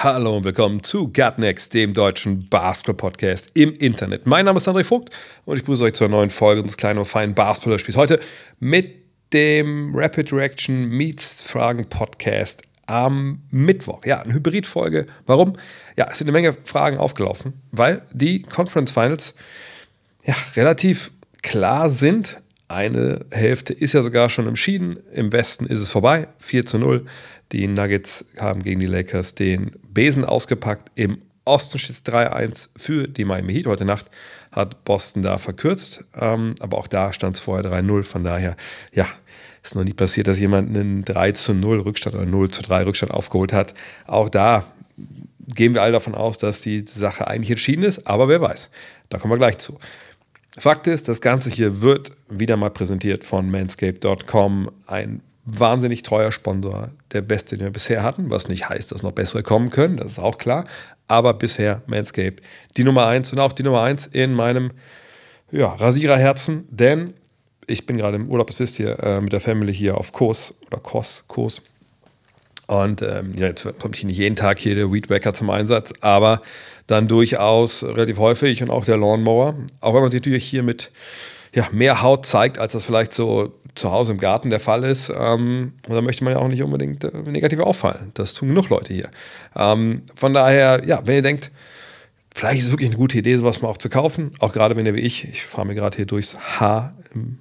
Hallo und willkommen zu Gut Next, dem deutschen Basketball-Podcast im Internet. Mein Name ist André Vogt und ich begrüße euch zur neuen Folge unseres kleinen und feinen Basketball-Spiels. Heute mit dem Rapid Reaction Meets Fragen Podcast am Mittwoch. Ja, eine Hybrid-Folge. Warum? Ja, es sind eine Menge Fragen aufgelaufen, weil die Conference Finals ja, relativ klar sind. Eine Hälfte ist ja sogar schon entschieden. Im Westen ist es vorbei. 4 zu 0. Die Nuggets haben gegen die Lakers den Besen ausgepackt. Im Osten steht es 3-1 für die Miami Heat. Heute Nacht hat Boston da verkürzt. Ähm, aber auch da stand es vorher 3-0. Von daher, ja, ist noch nie passiert, dass jemand einen 3 zu 0 Rückstand oder 0 zu 3 Rückstand aufgeholt hat. Auch da gehen wir alle davon aus, dass die Sache eigentlich entschieden ist. Aber wer weiß. Da kommen wir gleich zu. Fakt ist, das Ganze hier wird wieder mal präsentiert von manscape.com. Ein wahnsinnig treuer Sponsor, der beste, den wir bisher hatten, was nicht heißt, dass noch bessere kommen können, das ist auch klar. Aber bisher Manscaped die Nummer 1 und auch die Nummer 1 in meinem ja, Rasiererherzen, denn ich bin gerade im Urlaub, das wisst ihr, äh, mit der Family hier auf Kurs oder Kos, Kurs. Und ähm, ja, jetzt kommt hier nicht jeden Tag hier der Weedwacker zum Einsatz, aber dann durchaus relativ häufig und auch der Lawnmower. Auch wenn man sich natürlich hier mit ja, mehr Haut zeigt, als das vielleicht so zu Hause im Garten der Fall ist. Ähm, und da möchte man ja auch nicht unbedingt äh, negativ auffallen. Das tun genug Leute hier. Ähm, von daher, ja, wenn ihr denkt, vielleicht ist es wirklich eine gute Idee, sowas mal auch zu kaufen, auch gerade wenn ihr wie ich, ich fahre mir gerade hier durchs Haar im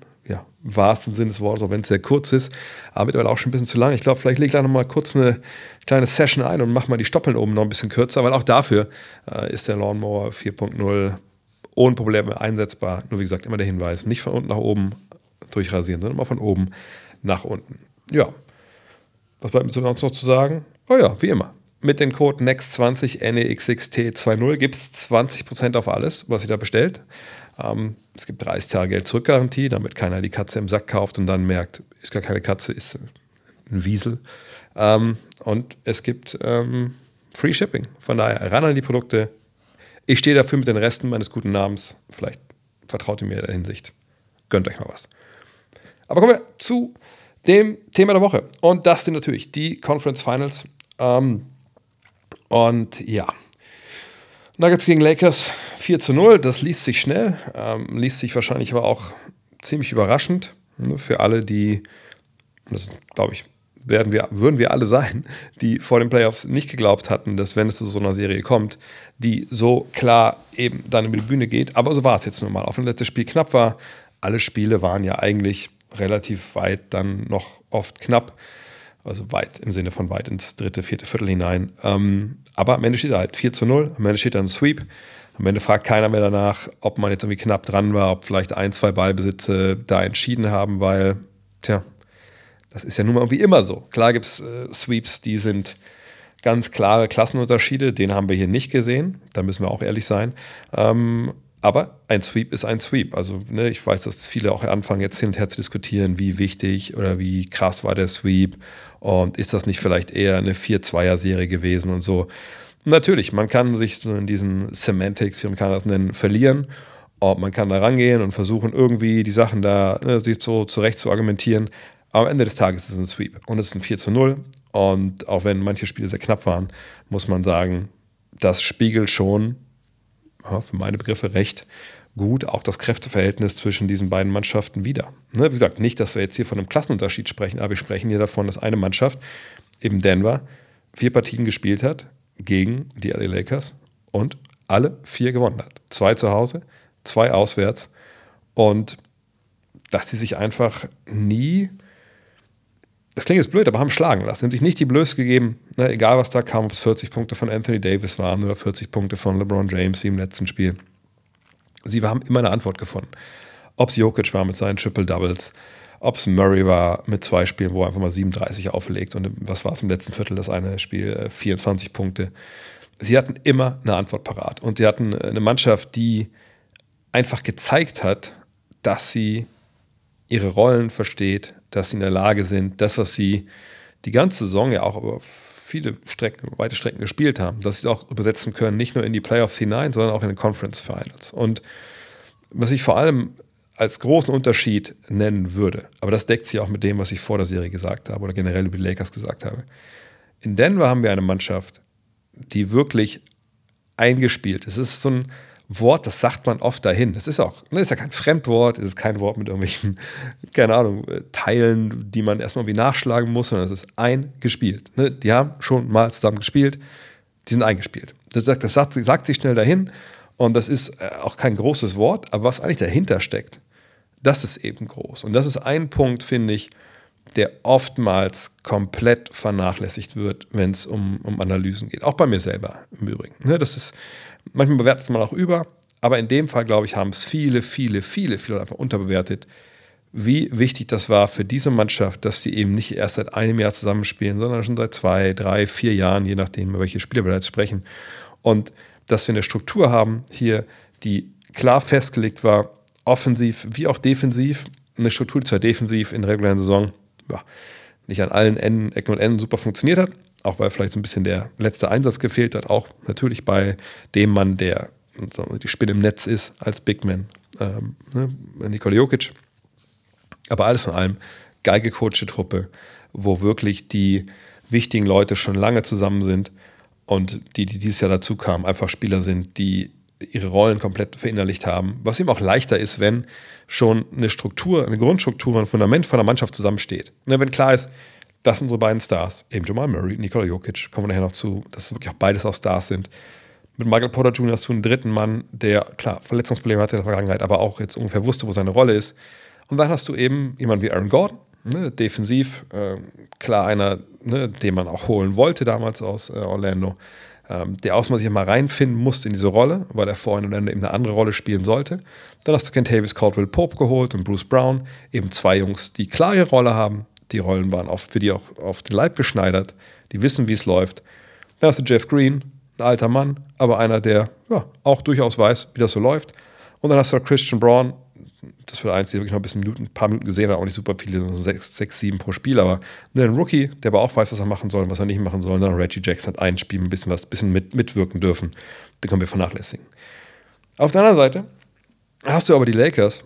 wahrsten Sinne des Wortes, auch wenn es sehr kurz ist, aber mittlerweile auch schon ein bisschen zu lang. Ich glaube, vielleicht lege ich gleich noch mal kurz eine kleine Session ein und mache mal die Stoppeln oben noch ein bisschen kürzer, weil auch dafür äh, ist der Lawnmower 4.0 ohne Probleme einsetzbar. Nur wie gesagt, immer der Hinweis, nicht von unten nach oben durchrasieren, sondern immer von oben nach unten. Ja, was bleibt mir sonst noch zu sagen? Oh ja, wie immer. Mit dem Code NEXT20 NEXXT20 gibt es 20% auf alles, was ihr da bestellt. Ähm, es gibt 30 Tage Geld zurückgarantie, damit keiner die Katze im Sack kauft und dann merkt, ist gar keine Katze, ist ein Wiesel. Ähm, und es gibt ähm, Free Shipping. Von daher ran an die Produkte. Ich stehe dafür mit den Resten meines guten Namens. Vielleicht vertraut ihr mir in der Hinsicht. Gönnt euch mal was. Aber kommen wir zu dem Thema der Woche. Und das sind natürlich die Conference Finals. Ähm, und ja, Nuggets gegen Lakers 4 zu 0, das liest sich schnell, ähm, liest sich wahrscheinlich aber auch ziemlich überraschend ne, für alle, die, das glaube ich, werden wir, würden wir alle sein, die vor den Playoffs nicht geglaubt hatten, dass wenn es zu so einer Serie kommt, die so klar eben dann über die Bühne geht. Aber so war es jetzt nun mal. Auch wenn das letzte Spiel knapp war, alle Spiele waren ja eigentlich relativ weit dann noch oft knapp. Also weit im Sinne von weit ins dritte, vierte Viertel hinein. Ähm, aber am Ende steht er halt 4 zu 0. Am Ende steht dann ein Sweep. Am Ende fragt keiner mehr danach, ob man jetzt irgendwie knapp dran war, ob vielleicht ein, zwei Ballbesitze da entschieden haben, weil, tja, das ist ja nun mal irgendwie immer so. Klar gibt es äh, Sweeps, die sind ganz klare Klassenunterschiede. Den haben wir hier nicht gesehen. Da müssen wir auch ehrlich sein. Ähm, aber ein Sweep ist ein Sweep. Also ne, ich weiß, dass viele auch anfangen, jetzt hin und her zu diskutieren, wie wichtig oder wie krass war der Sweep und ist das nicht vielleicht eher eine 4-2er-Serie gewesen und so. Natürlich, man kann sich so in diesen Semantics, wie man kann das nennen, verlieren. Und man kann da rangehen und versuchen, irgendwie die Sachen da ne, sich so zurecht zu argumentieren. Aber am Ende des Tages ist es ein Sweep und es ist ein 4 zu 0. Und auch wenn manche Spiele sehr knapp waren, muss man sagen, das spiegelt schon für meine Begriffe recht gut auch das Kräfteverhältnis zwischen diesen beiden Mannschaften wieder. Ne, wie gesagt, nicht, dass wir jetzt hier von einem Klassenunterschied sprechen, aber wir sprechen hier davon, dass eine Mannschaft, eben Denver, vier Partien gespielt hat gegen die LA Lakers und alle vier gewonnen hat. Zwei zu Hause, zwei auswärts und dass sie sich einfach nie, das klingt jetzt blöd, aber haben schlagen lassen, haben sich nicht die Blöße gegeben, ne, egal was da kam, ob es 40 Punkte von Anthony Davis waren oder 40 Punkte von LeBron James wie im letzten Spiel. Sie haben immer eine Antwort gefunden. Ob es Jokic war mit seinen Triple Doubles, ob es Murray war mit zwei Spielen, wo er einfach mal 37 auflegt und was war es im letzten Viertel, das eine Spiel, 24 Punkte. Sie hatten immer eine Antwort parat und sie hatten eine Mannschaft, die einfach gezeigt hat, dass sie ihre Rollen versteht, dass sie in der Lage sind, das, was sie die ganze Saison ja auch über viele Strecken, weite Strecken gespielt haben, dass sie es auch übersetzen können, nicht nur in die Playoffs hinein, sondern auch in den Conference Finals. Und was ich vor allem als großen Unterschied nennen würde, aber das deckt sich auch mit dem, was ich vor der Serie gesagt habe oder generell über die Lakers gesagt habe. In Denver haben wir eine Mannschaft, die wirklich eingespielt ist. Es ist so ein Wort, das sagt man oft dahin. Das ist auch, das ist ja kein Fremdwort, es ist kein Wort mit irgendwelchen, keine Ahnung, Teilen, die man erstmal wie nachschlagen muss, sondern es ist eingespielt. Ne? Die haben schon mal zusammen gespielt, die sind eingespielt. Das sagt, das sagt, sagt sich schnell dahin und das ist äh, auch kein großes Wort, aber was eigentlich dahinter steckt, das ist eben groß. Und das ist ein Punkt, finde ich, der oftmals komplett vernachlässigt wird, wenn es um, um Analysen geht. Auch bei mir selber im Übrigen. Ne, das ist, manchmal bewertet man auch über, aber in dem Fall, glaube ich, haben es viele, viele, viele, viele einfach unterbewertet, wie wichtig das war für diese Mannschaft, dass sie eben nicht erst seit einem Jahr zusammenspielen, sondern schon seit zwei, drei, vier Jahren, je nachdem, über welche Spieler wir jetzt sprechen. Und dass wir eine Struktur haben hier, die klar festgelegt war, offensiv wie auch defensiv. Eine Struktur, die zwar defensiv in der regulären Saison ja, nicht an allen Enden, Ecken und Enden super funktioniert hat, auch weil vielleicht so ein bisschen der letzte Einsatz gefehlt hat, auch natürlich bei dem Mann, der die Spinne im Netz ist als Big Man, ähm, ne, Nikola Jokic. Aber alles in allem geil gecoachte Truppe, wo wirklich die wichtigen Leute schon lange zusammen sind und die, die dieses Jahr dazu kamen, einfach Spieler sind, die ihre Rollen komplett verinnerlicht haben, was ihm auch leichter ist, wenn schon eine Struktur, eine Grundstruktur, ein Fundament von der Mannschaft zusammensteht. Ne, wenn klar ist, das sind unsere beiden Stars, eben Jamal Murray, Nikola Jokic, kommen wir nachher noch zu, dass wirklich auch beides auch Stars sind. Mit Michael Porter Jr. hast du einen dritten Mann, der, klar, Verletzungsprobleme hatte in der Vergangenheit, aber auch jetzt ungefähr wusste, wo seine Rolle ist. Und dann hast du eben jemanden wie Aaron Gordon, ne, defensiv, äh, klar einer, ne, den man auch holen wollte damals aus äh, Orlando ähm, der Ausmaß sich mal reinfinden musste in diese Rolle, weil er vorhin und eben eine andere Rolle spielen sollte. Dann hast du Kentavious Caldwell Pope geholt und Bruce Brown, eben zwei Jungs, die klar ihre Rolle haben. Die Rollen waren oft für die auch auf den Leib geschneidert, die wissen, wie es läuft. Dann hast du Jeff Green, ein alter Mann, aber einer, der ja, auch durchaus weiß, wie das so läuft. Und dann hast du Christian Braun, das für eins, die wirklich noch ein, bisschen ein paar Minuten gesehen hat, auch nicht super viele, so sechs, sechs, sieben pro Spiel, aber ein Rookie, der aber auch weiß, was er machen soll und was er nicht machen soll. Dann Reggie Jackson hat ein Spiel ein bisschen was, ein bisschen mit, mitwirken dürfen. Den können wir vernachlässigen. Auf der anderen Seite hast du aber die Lakers,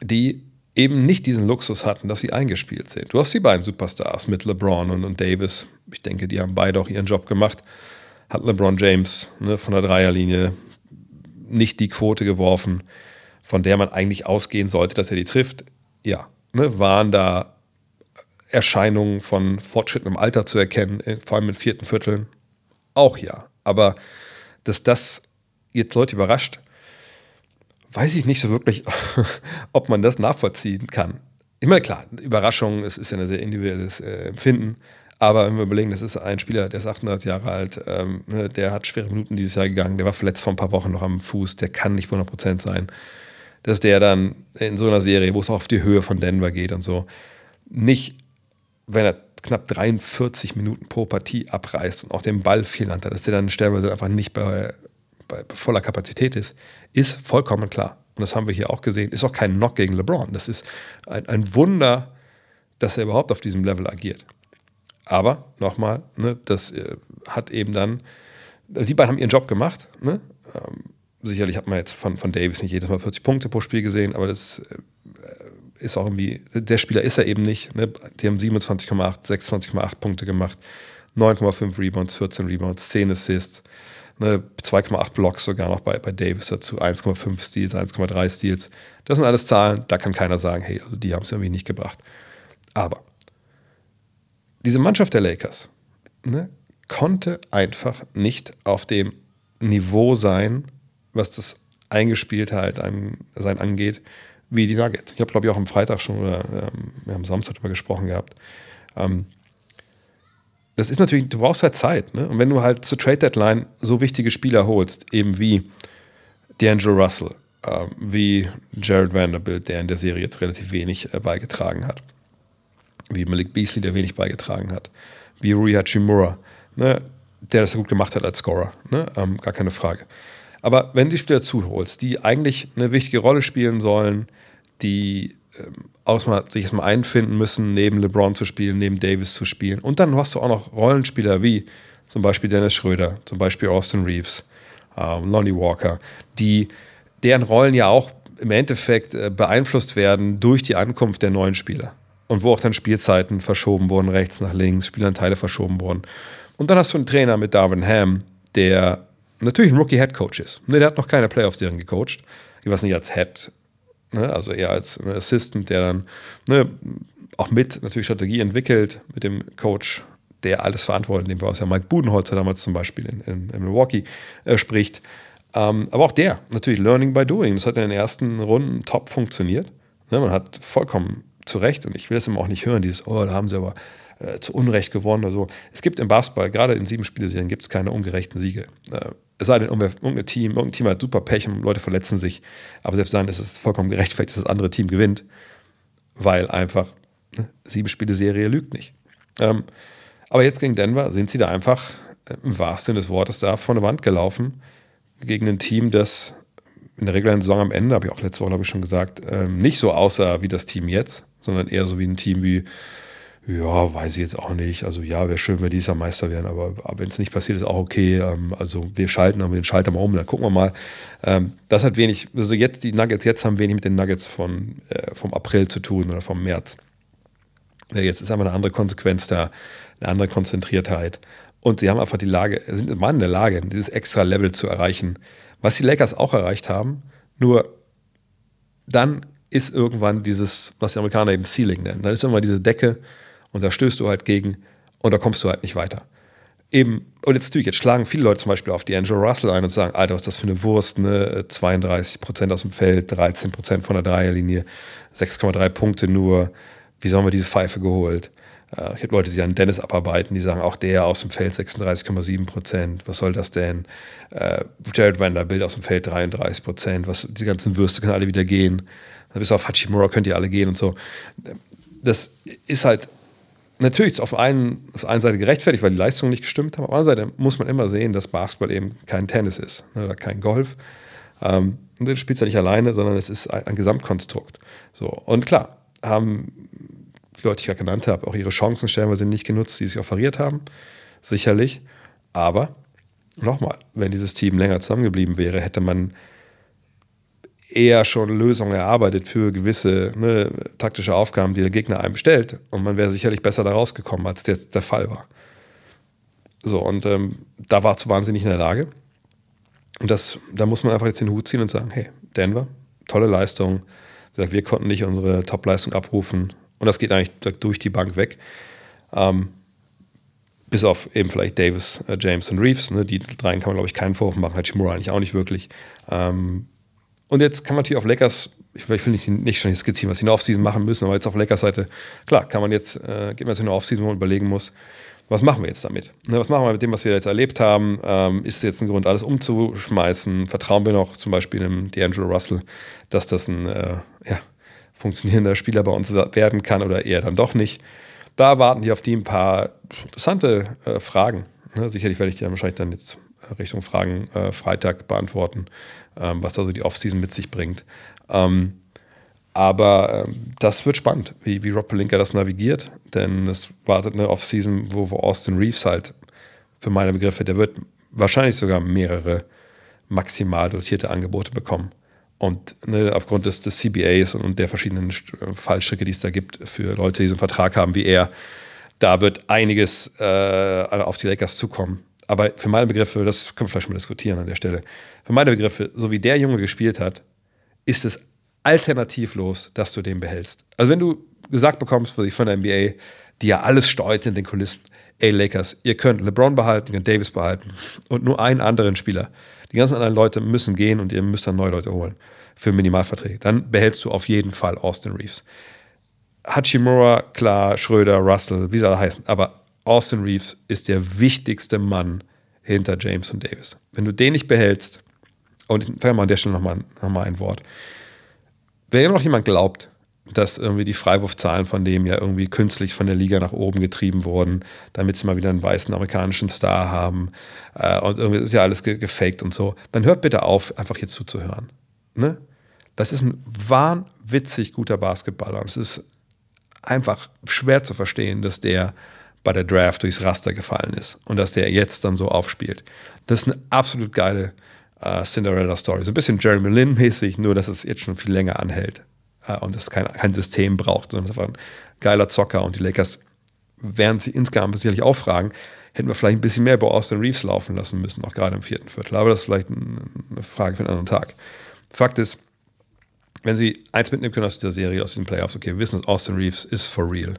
die eben nicht diesen Luxus hatten, dass sie eingespielt sind. Du hast die beiden Superstars mit LeBron und, und Davis. Ich denke, die haben beide auch ihren Job gemacht. Hat LeBron James ne, von der Dreierlinie nicht die Quote geworfen von der man eigentlich ausgehen sollte, dass er die trifft, ja, ne, waren da Erscheinungen von fortschrittendem Alter zu erkennen, äh, vor allem in vierten Vierteln? Auch ja. Aber dass das jetzt Leute überrascht, weiß ich nicht so wirklich, ob man das nachvollziehen kann. Ich meine, klar, Überraschung, es ist ja ein sehr individuelles äh, Empfinden. Aber wenn wir überlegen, das ist ein Spieler, der ist 38 Jahre alt, ähm, ne, der hat schwere Minuten dieses Jahr gegangen, der war verletzt vor ein paar Wochen noch am Fuß, der kann nicht 100% sein dass der dann in so einer Serie, wo es auf die Höhe von Denver geht und so, nicht, wenn er knapp 43 Minuten pro Partie abreißt und auch den Ball viel hat, dass der dann stellenweise einfach nicht bei, bei voller Kapazität ist, ist vollkommen klar. Und das haben wir hier auch gesehen. Ist auch kein Knock gegen LeBron. Das ist ein, ein Wunder, dass er überhaupt auf diesem Level agiert. Aber nochmal, ne, das äh, hat eben dann, die beiden haben ihren Job gemacht. Ne? Ähm, sicherlich hat man jetzt von, von Davis nicht jedes Mal 40 Punkte pro Spiel gesehen, aber das äh, ist auch irgendwie, der Spieler ist er eben nicht. Ne? Die haben 27,8, 26,8 Punkte gemacht, 9,5 Rebounds, 14 Rebounds, 10 Assists, ne? 2,8 Blocks sogar noch bei, bei Davis dazu, 1,5 Steals, 1,3 Steals. Das sind alles Zahlen, da kann keiner sagen, hey, also die haben es irgendwie nicht gebracht. Aber diese Mannschaft der Lakers ne, konnte einfach nicht auf dem Niveau sein, was das Eingespieltheit an, sein angeht, wie die Nuggets. Ich habe, glaube ich, auch am Freitag schon oder ähm, wir haben Samstag darüber gesprochen gehabt. Ähm, das ist natürlich, du brauchst halt Zeit. Ne? Und wenn du halt zur Trade Deadline so wichtige Spieler holst, eben wie D'Angelo Russell, äh, wie Jared Vanderbilt, der in der Serie jetzt relativ wenig äh, beigetragen hat, wie Malik Beasley, der wenig beigetragen hat, wie Rui Hachimura, ne? der das gut gemacht hat als Scorer, ne? ähm, gar keine Frage. Aber wenn du die Spieler zuholst, die eigentlich eine wichtige Rolle spielen sollen, die aus mal, sich erstmal einfinden müssen, neben LeBron zu spielen, neben Davis zu spielen. Und dann hast du auch noch Rollenspieler wie zum Beispiel Dennis Schröder, zum Beispiel Austin Reeves, ähm, Lonnie Walker, die deren Rollen ja auch im Endeffekt äh, beeinflusst werden durch die Ankunft der neuen Spieler. Und wo auch dann Spielzeiten verschoben wurden, rechts nach links, Spielanteile verschoben wurden. Und dann hast du einen Trainer mit Darwin Ham, der natürlich ein Rookie-Head Coach ist. Ne, der hat noch keine Playoffs-Serien gecoacht. Ich weiß nicht, als Head, ne, also eher als Assistant, der dann ne, auch mit natürlich Strategie entwickelt, mit dem Coach, der alles verantwortet, dem was ja Mike Budenholzer damals zum Beispiel in, in, in Milwaukee äh, spricht. Ähm, aber auch der, natürlich Learning by Doing. Das hat in den ersten Runden top funktioniert. Ne, man hat vollkommen zu Recht, und ich will es immer auch nicht hören, dieses, oh, da haben sie aber äh, zu Unrecht gewonnen oder so. Es gibt im Basketball, gerade in sieben Spieleserien, gibt es keine ungerechten Siege. Äh, es sei denn, irgendein Team, irgendein Team hat super Pech und Leute verletzen sich. Aber selbst dann ist es vollkommen gerechtfertigt, dass das andere Team gewinnt, weil einfach ne, sieben Spiele Serie lügt nicht. Ähm, aber jetzt gegen Denver sind sie da einfach äh, im wahrsten Sinne des Wortes da vor eine Wand gelaufen gegen ein Team, das in der regulären Saison am Ende, habe ich auch letzte Woche, glaube ich, schon gesagt, ähm, nicht so aussah wie das Team jetzt, sondern eher so wie ein Team wie ja, weiß ich jetzt auch nicht. Also ja, wäre schön, wenn die Jahr Meister wären, aber, wenn es nicht passiert, ist auch okay. Ähm, also wir schalten, aber den Schalter mal um, dann gucken wir mal. Ähm, das hat wenig, also jetzt die Nuggets jetzt haben wenig mit den Nuggets von, äh, vom April zu tun oder vom März. Jetzt ist einfach eine andere Konsequenz da, eine andere Konzentriertheit. Und sie haben einfach die Lage, sind waren in der Lage, dieses extra Level zu erreichen, was die Lakers auch erreicht haben. Nur dann ist irgendwann dieses, was die Amerikaner eben Ceiling nennen. Dann ist irgendwann diese Decke, und da stößt du halt gegen und da kommst du halt nicht weiter. Eben, und jetzt natürlich, jetzt schlagen viele Leute zum Beispiel auf die Angelo Russell ein und sagen, Alter, was ist das für eine Wurst, ne? 32% aus dem Feld, 13% von der Dreierlinie, 6,3 Punkte nur. Wie sollen wir diese Pfeife geholt? Äh, ich habe Leute, die an Dennis abarbeiten, die sagen, auch der aus dem Feld 36,7% Was soll das denn? Äh, Jared Vanderbilt aus dem Feld 33 Was, die ganzen Würste können alle wieder gehen. Bis auf Hachimura könnt ihr alle gehen und so. Das ist halt natürlich auf, einen, auf der einen Seite gerechtfertigt, weil die Leistungen nicht gestimmt haben. Auf der anderen Seite muss man immer sehen, dass Basketball eben kein Tennis ist ne, oder kein Golf. Ähm, du spielst ja nicht alleine, sondern es ist ein, ein Gesamtkonstrukt. So. Und klar, haben die Leute, die ich ja genannt habe, auch ihre Chancen stellenweise nicht genutzt, die sie offeriert haben. Sicherlich. Aber nochmal, wenn dieses Team länger zusammengeblieben wäre, hätte man eher schon Lösungen erarbeitet für gewisse ne, taktische Aufgaben, die der Gegner einem stellt. Und man wäre sicherlich besser da rausgekommen, als jetzt der Fall war. So, und ähm, da war zu wahnsinnig in der Lage. Und das, da muss man einfach jetzt den Hut ziehen und sagen, hey, Denver, tolle Leistung. Wir konnten nicht unsere Top-Leistung abrufen. Und das geht eigentlich durch die Bank weg. Ähm, bis auf eben vielleicht Davis, äh, James und Reeves. Ne? Die dreien kann man, glaube ich, keinen Vorwurf machen. Hachimura eigentlich auch nicht wirklich. Ähm, und jetzt kann man natürlich auf Lakers, ich will nicht, nicht schon skizzieren, was sie in der Offseason machen müssen, aber jetzt auf Lakers Seite, klar, kann man jetzt, äh, geht man jetzt in der Offseason, wo man überlegen muss, was machen wir jetzt damit? Ne, was machen wir mit dem, was wir jetzt erlebt haben? Ähm, ist es jetzt ein Grund, alles umzuschmeißen? Vertrauen wir noch zum Beispiel dem D'Angelo Russell, dass das ein äh, ja, funktionierender Spieler bei uns werden kann oder eher dann doch nicht? Da warten die auf die ein paar interessante äh, Fragen. Ne, sicherlich werde ich die dann wahrscheinlich dann jetzt Richtung Fragen äh, Freitag beantworten ähm, was also die Offseason mit sich bringt. Ähm, aber ähm, das wird spannend, wie, wie Rob Pelinka das navigiert, denn es wartet eine Offseason, wo, wo Austin Reeves halt, für meine Begriffe, der wird wahrscheinlich sogar mehrere maximal dotierte Angebote bekommen. Und ne, aufgrund des, des CBAs und der verschiedenen Fallstricke, die es da gibt für Leute, die diesen Vertrag haben wie er, da wird einiges äh, auf die Lakers zukommen. Aber für meine Begriffe, das können wir vielleicht mal diskutieren an der Stelle, für meine Begriffe, so wie der Junge gespielt hat, ist es alternativlos, dass du den behältst. Also wenn du gesagt bekommst von der NBA, die ja alles steuert in den Kulissen, ey Lakers, ihr könnt LeBron behalten, ihr könnt Davis behalten und nur einen anderen Spieler. Die ganzen anderen Leute müssen gehen und ihr müsst dann neue Leute holen für Minimalverträge. Dann behältst du auf jeden Fall Austin Reeves. Hachimura, klar, Schröder, Russell, wie sie alle heißen, aber Austin Reeves ist der wichtigste Mann hinter James und Davis. Wenn du den nicht behältst, und ich mal an der Stelle nochmal noch mal ein Wort. Wenn immer noch jemand glaubt, dass irgendwie die Freiwurfzahlen von dem ja irgendwie künstlich von der Liga nach oben getrieben wurden, damit sie mal wieder einen weißen amerikanischen Star haben. Äh, und irgendwie ist ja alles ge gefaked und so. Dann hört bitte auf, einfach hier zuzuhören. Ne? Das ist ein wahnwitzig guter Basketballer. Es ist einfach schwer zu verstehen, dass der bei der Draft durchs Raster gefallen ist und dass der jetzt dann so aufspielt. Das ist eine absolut geile äh, Cinderella-Story. So ein bisschen Jeremy Lin-mäßig, nur dass es jetzt schon viel länger anhält äh, und es kein, kein System braucht, sondern einfach ein geiler Zocker. Und die Lakers, während sie insgesamt sicherlich auch fragen, hätten wir vielleicht ein bisschen mehr über Austin Reeves laufen lassen müssen, auch gerade im vierten Viertel. Aber das ist vielleicht eine Frage für einen anderen Tag. Fakt ist, wenn sie eins mitnehmen können aus dieser Serie, aus diesen Playoffs, okay, wir wissen, dass Austin Reeves ist for real.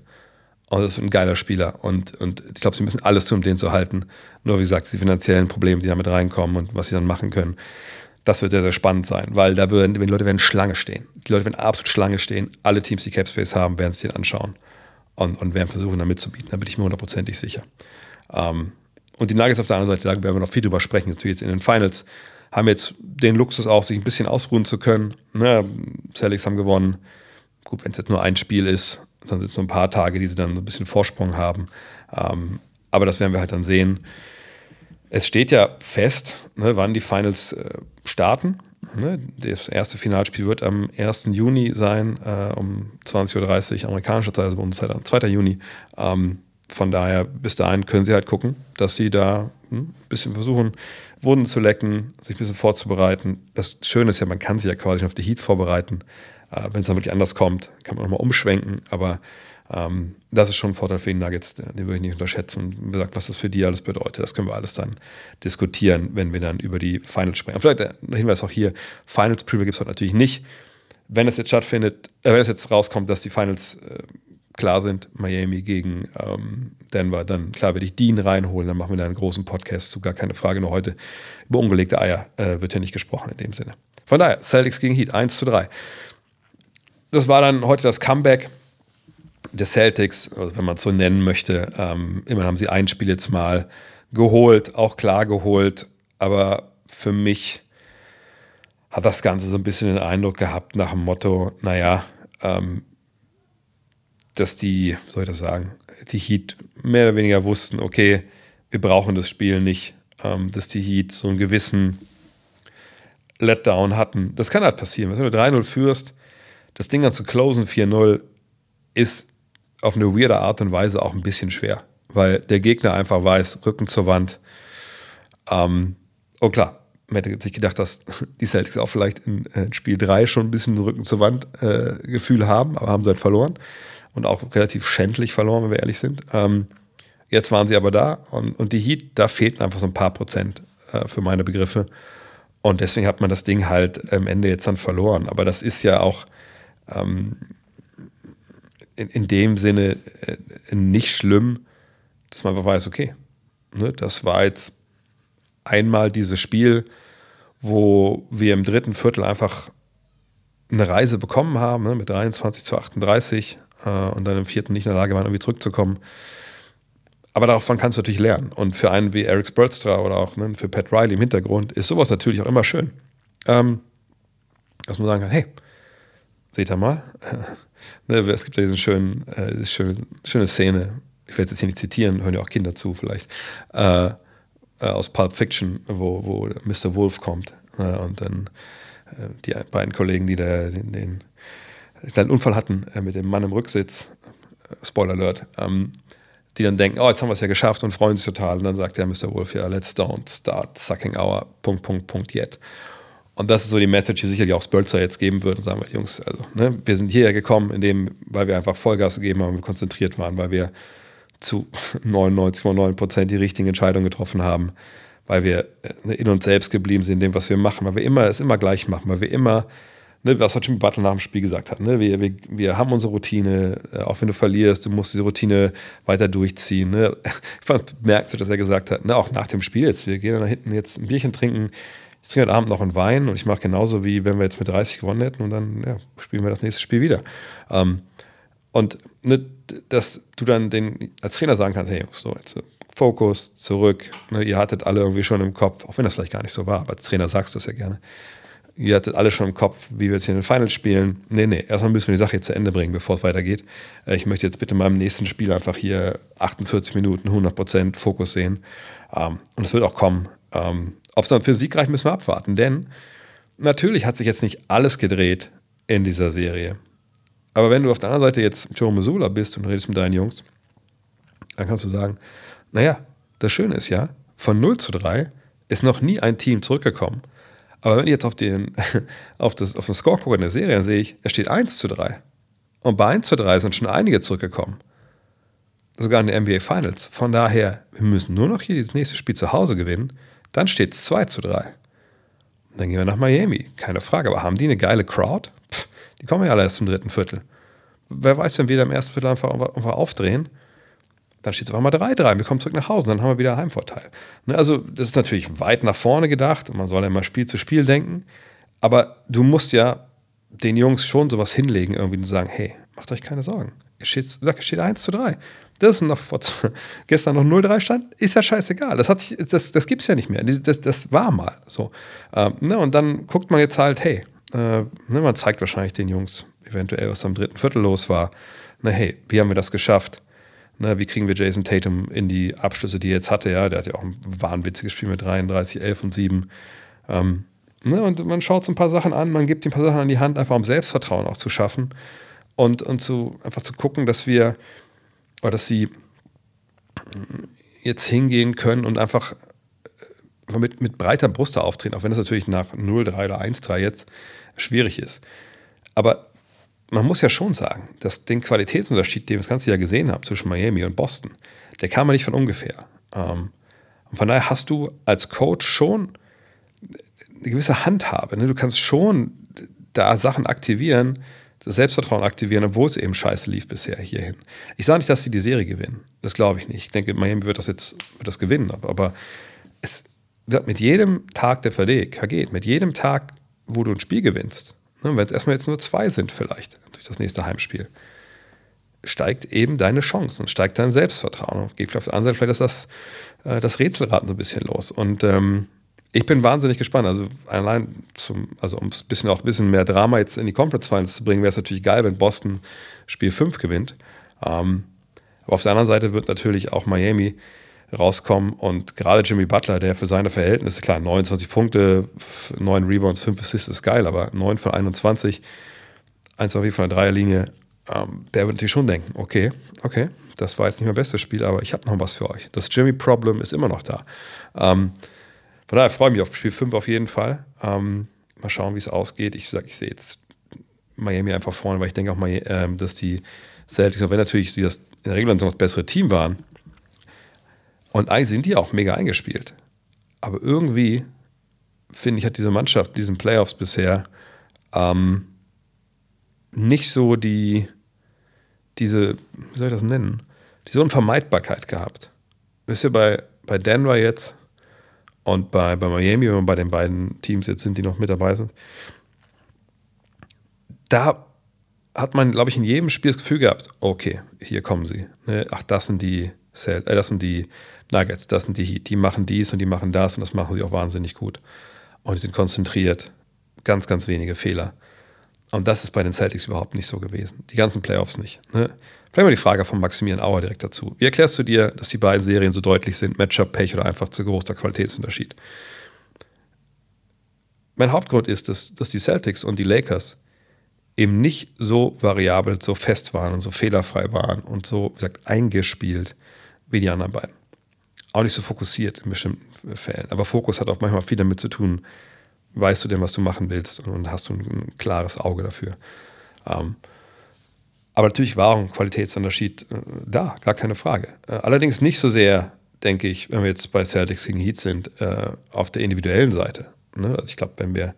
Und das ist ein geiler Spieler. Und, und ich glaube, sie müssen alles tun, um den zu halten. Nur wie gesagt, die finanziellen Probleme, die damit reinkommen und was sie dann machen können, das wird sehr, sehr spannend sein, weil da würden, die Leute werden Schlange stehen. Die Leute werden absolut Schlange stehen. Alle Teams, die Capspace haben, werden sich den anschauen und, und werden versuchen, da mitzubieten. Da bin ich mir hundertprozentig sicher. Ähm, und die Nuggets auf der anderen Seite, da werden wir noch viel drüber sprechen, natürlich jetzt in den Finals, haben jetzt den Luxus auch, sich ein bisschen ausruhen zu können. Ne, Celtics haben gewonnen. Gut, wenn es jetzt nur ein Spiel ist, dann sind es so ein paar Tage, die sie dann so ein bisschen Vorsprung haben. Ähm, aber das werden wir halt dann sehen. Es steht ja fest, ne, wann die Finals äh, starten. Ne? Das erste Finalspiel wird am 1. Juni sein, äh, um 20.30 Uhr amerikanischer Zeit, also bei uns Zeit am 2. Juni. Ähm, von daher, bis dahin können sie halt gucken, dass sie da hm, ein bisschen versuchen, Wunden zu lecken, sich ein bisschen vorzubereiten. Das Schöne ist ja, man kann sich ja quasi auf die Heat vorbereiten. Äh, Wenn es dann wirklich anders kommt, kann man nochmal umschwenken. Aber ähm, das ist schon ein Vorteil für die Nuggets, den würde ich nicht unterschätzen. Und wie gesagt, was das für die alles bedeutet, das können wir alles dann diskutieren, wenn wir dann über die Finals sprechen. Vielleicht ein Hinweis auch hier: Finals Preview gibt es heute natürlich nicht. Wenn es jetzt stattfindet, äh, wenn es jetzt rauskommt, dass die Finals äh, klar sind, Miami gegen ähm, Denver, dann klar werde ich Dean reinholen, dann machen wir da einen großen Podcast zu, gar keine Frage. Nur heute über ungelegte Eier äh, wird ja nicht gesprochen in dem Sinne. Von daher, Celtics gegen Heat, 1 zu 3. Das war dann heute das Comeback der Celtics, also wenn man es so nennen möchte. Ähm, immerhin haben sie ein Spiel jetzt mal geholt, auch klar geholt, aber für mich hat das Ganze so ein bisschen den Eindruck gehabt nach dem Motto, naja, ähm, dass die, soll ich das sagen, die Heat mehr oder weniger wussten, okay, wir brauchen das Spiel nicht, ähm, dass die Heat so einen gewissen Letdown hatten. Das kann halt passieren. Wenn du 3-0 führst, das Ding dann zu closen 4-0 ist auf eine weirde Art und Weise auch ein bisschen schwer, weil der Gegner einfach weiß, Rücken zur Wand. Ähm, oh klar, man hätte sich gedacht, dass die Celtics auch vielleicht in äh, Spiel 3 schon ein bisschen Rücken zur Wand äh, Gefühl haben, aber haben sie halt verloren und auch relativ schändlich verloren, wenn wir ehrlich sind. Ähm, jetzt waren sie aber da und, und die Heat, da fehlten einfach so ein paar Prozent äh, für meine Begriffe. Und deswegen hat man das Ding halt am Ende jetzt dann verloren. Aber das ist ja auch ähm, in, in, dem Sinne äh, nicht schlimm, dass man einfach weiß, okay, ne, das war jetzt einmal dieses Spiel, wo wir im dritten Viertel einfach eine Reise bekommen haben, ne, mit 23 zu 38 äh, und dann im vierten nicht in der Lage waren, irgendwie zurückzukommen. Aber davon kannst du natürlich lernen. Und für einen wie Eric Spurtstra oder auch ne, für Pat Riley im Hintergrund ist sowas natürlich auch immer schön. Ähm, dass man sagen kann, hey, seht ihr mal, ne, es gibt ja diesen schönen, äh, diese schöne, schöne Szene, ich werde es jetzt hier nicht zitieren, hören ja auch Kinder zu vielleicht, äh, äh, aus Pulp Fiction, wo, wo Mr. Wolf kommt äh, und dann äh, die beiden Kollegen, die da den, den einen Unfall hatten äh, mit dem Mann im Rücksitz, Spoiler Alert, ähm, die dann denken, oh, jetzt haben wir es ja geschafft und freuen sich total. Und dann sagt der Mr. Wolf, ja, let's don't start sucking our Punkt, Punkt, Punkt yet. Und das ist so die Message, die sicherlich auch Spölzer jetzt geben wird und sagen wir, Jungs, also, ne, wir sind hierher gekommen, indem, weil wir einfach Vollgas gegeben haben, konzentriert waren, weil wir zu 99,9 Prozent die richtigen Entscheidungen getroffen haben, weil wir äh, in uns selbst geblieben sind, in dem, was wir machen, weil wir immer es immer gleich machen, weil wir immer ne, was Jimmy Butler nach dem Spiel gesagt hat. Ne? Wir, wir, wir haben unsere Routine, äh, auch wenn du verlierst, du musst diese Routine weiter durchziehen. Ne? Ich fand merkwürdig, dass er gesagt hat, ne, auch nach dem Spiel jetzt, wir gehen da hinten jetzt ein Bierchen trinken, ich trinke heute Abend noch einen Wein und ich mache genauso wie wenn wir jetzt mit 30 gewonnen hätten und dann ja, spielen wir das nächste Spiel wieder. Ähm, und ne, dass du dann den als Trainer sagen kannst, hey so jetzt äh, Fokus, zurück, ne, ihr hattet alle irgendwie schon im Kopf, auch wenn das vielleicht gar nicht so war, aber als Trainer sagst du es ja gerne ihr hattet alle schon im Kopf, wie wir jetzt hier in den Finals spielen. Nee, nee, erstmal müssen wir die Sache hier zu Ende bringen, bevor es weitergeht. Äh, ich möchte jetzt bitte in meinem nächsten Spiel einfach hier 48 Minuten, 100% Fokus sehen. Ähm, und es wird auch kommen. Ob es dann für Sieg reicht, müssen wir abwarten. Denn natürlich hat sich jetzt nicht alles gedreht in dieser Serie. Aber wenn du auf der anderen Seite jetzt Joe Missoula bist und redest mit deinen Jungs, dann kannst du sagen, naja, das Schöne ist ja, von 0 zu 3 ist noch nie ein Team zurückgekommen. Aber wenn ich jetzt auf den, auf das, auf den Score gucke in der Serie, dann sehe ich, es steht 1 zu 3. Und bei 1 zu 3 sind schon einige zurückgekommen. Sogar in den NBA Finals. Von daher, wir müssen nur noch hier das nächste Spiel zu Hause gewinnen. Dann steht es 2 zu 3. Dann gehen wir nach Miami. Keine Frage. Aber haben die eine geile Crowd? Pff, die kommen ja alle erst zum dritten Viertel. Wer weiß, wenn wir da im ersten Viertel einfach, einfach aufdrehen, dann steht es auf einmal 3-3. Wir kommen zurück nach Hause, dann haben wir wieder Heimvorteil. Ne, also, das ist natürlich weit nach vorne gedacht und man soll ja immer Spiel zu Spiel denken. Aber du musst ja den Jungs schon sowas hinlegen, irgendwie und sagen: Hey, macht euch keine Sorgen. Es steht, es steht 1 zu 3. Das ist noch vor, gestern noch 0-3 stand, ist ja scheißegal. Das, das, das gibt es ja nicht mehr. Das, das war mal so. Ähm, ne, und dann guckt man jetzt halt, hey, äh, ne, man zeigt wahrscheinlich den Jungs eventuell, was am dritten Viertel los war. Na, hey, wie haben wir das geschafft? Ne, wie kriegen wir Jason Tatum in die Abschlüsse, die er jetzt hatte? Ja, der hat ja auch ein wahnwitziges Spiel mit 33, 11 und 7. Ähm, ne, und man schaut so ein paar Sachen an, man gibt ihm ein paar Sachen an die Hand, einfach um Selbstvertrauen auch zu schaffen und, und zu, einfach zu gucken, dass wir, oder dass sie jetzt hingehen können und einfach äh, mit, mit breiter Brust auftreten, auch wenn das natürlich nach 0-3 oder 1-3 jetzt schwierig ist. Aber man muss ja schon sagen, dass den Qualitätsunterschied, den wir das ganze Jahr gesehen haben zwischen Miami und Boston, der kam ja nicht von ungefähr. Ähm, und von daher hast du als Coach schon eine gewisse Handhabe. Ne? Du kannst schon da Sachen aktivieren, das Selbstvertrauen aktivieren, obwohl es eben scheiße lief bisher hierhin. Ich sage nicht, dass sie die Serie gewinnen. Das glaube ich nicht. Ich denke, Miami wird das jetzt wird das gewinnen. Aber es wird mit jedem Tag, der vergeht, mit jedem Tag, wo du ein Spiel gewinnst, Ne, Wenn es erstmal jetzt nur zwei sind, vielleicht durch das nächste Heimspiel, steigt eben deine Chancen, steigt dein Selbstvertrauen. Und geht auf der anderen Seite vielleicht das, äh, das Rätselraten so ein bisschen los. Und ähm, ich bin wahnsinnig gespannt. Also allein zum, also um es bisschen auch ein bisschen mehr Drama jetzt in die Conference Finals zu bringen, wäre es natürlich geil, wenn Boston Spiel 5 gewinnt. Ähm, aber auf der anderen Seite wird natürlich auch Miami rauskommen. Und gerade Jimmy Butler, der für seine Verhältnisse, klar, 29 Punkte, 9 Rebounds, 5 Assists ist geil, aber 9 von 21, 1 auf von der Dreierlinie, ähm, der wird natürlich schon denken, okay, okay, das war jetzt nicht mein bestes Spiel, aber ich habe noch was für euch. Das Jimmy-Problem ist immer noch da. Ähm, von daher freue ich mich auf Spiel 5 auf jeden Fall. Ähm, mal schauen, wie es ausgeht. Ich sage, ich sehe jetzt Miami einfach vorne, weil ich denke auch mal, ähm, dass die Celtics, auch wenn natürlich sie das in der Regel so das bessere Team waren, und eigentlich sind die auch mega eingespielt. Aber irgendwie, finde ich, hat diese Mannschaft diesen Playoffs bisher ähm, nicht so die, diese, wie soll ich das nennen, diese Unvermeidbarkeit gehabt. Wisst ihr, bei, bei Denver jetzt und bei, bei Miami, wenn wir bei den beiden Teams jetzt sind, die noch mit dabei sind, da hat man, glaube ich, in jedem Spiel das Gefühl gehabt, okay, hier kommen sie. Ne? Ach, das sind die, äh, das sind die Nuggets, das sind die Heat, die machen dies und die machen das und das machen sie auch wahnsinnig gut. Und die sind konzentriert, ganz, ganz wenige Fehler. Und das ist bei den Celtics überhaupt nicht so gewesen. Die ganzen Playoffs nicht. Ne? Vielleicht mal die Frage von Maximilian Auer direkt dazu. Wie erklärst du dir, dass die beiden Serien so deutlich sind? Matchup, Pech oder einfach zu großer Qualitätsunterschied? Mein Hauptgrund ist, dass, dass die Celtics und die Lakers eben nicht so variabel, so fest waren und so fehlerfrei waren und so, wie gesagt, eingespielt wie die anderen beiden auch nicht so fokussiert in bestimmten Fällen. Aber Fokus hat auch manchmal viel damit zu tun, weißt du denn, was du machen willst und, hast du ein, ein, klares Auge dafür. Ähm, aber natürlich war auch ein Qualitätsunterschied äh, da, gar keine Frage. Äh, allerdings nicht so sehr, denke ich, wenn wir jetzt bei Celtics gegen Heat sind, äh, auf der individuellen Seite. Ne? Also ich glaube, wenn wir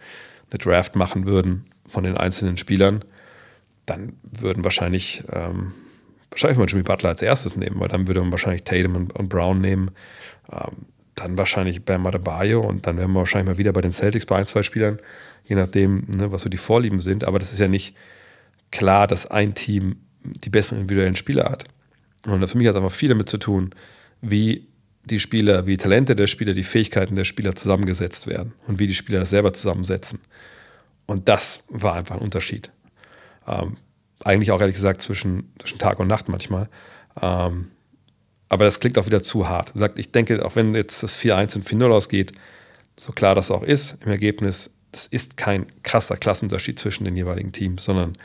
eine Draft machen würden von den einzelnen Spielern, dann würden wahrscheinlich ähm, wahrscheinlich mal Jimmy Butler als erstes nehmen, weil dann würde man wahrscheinlich Tatum und, und Brown nehmen. Ähm, dann wahrscheinlich Bam Adebayo und dann wären wir wahrscheinlich mal wieder bei den Celtics bei ein, zwei Spielern, je nachdem, ne, was so die Vorlieben sind. Aber das ist ja nicht klar, dass ein Team die besseren individuellen Spieler hat. Und für mich hat es einfach viel damit zu tun, wie die Spieler, wie Talente der Spieler, die Fähigkeiten der Spieler zusammengesetzt werden und wie die Spieler das selber zusammensetzen. Und das war einfach ein Unterschied. Ähm, eigentlich auch ehrlich gesagt zwischen, zwischen Tag und Nacht manchmal. Ähm, aber das klingt auch wieder zu hart. Sagt, ich denke, auch wenn jetzt das 4-1 und 4-0 ausgeht, so klar das auch ist, im Ergebnis, es ist kein krasser Klassenunterschied zwischen den jeweiligen Teams, sondern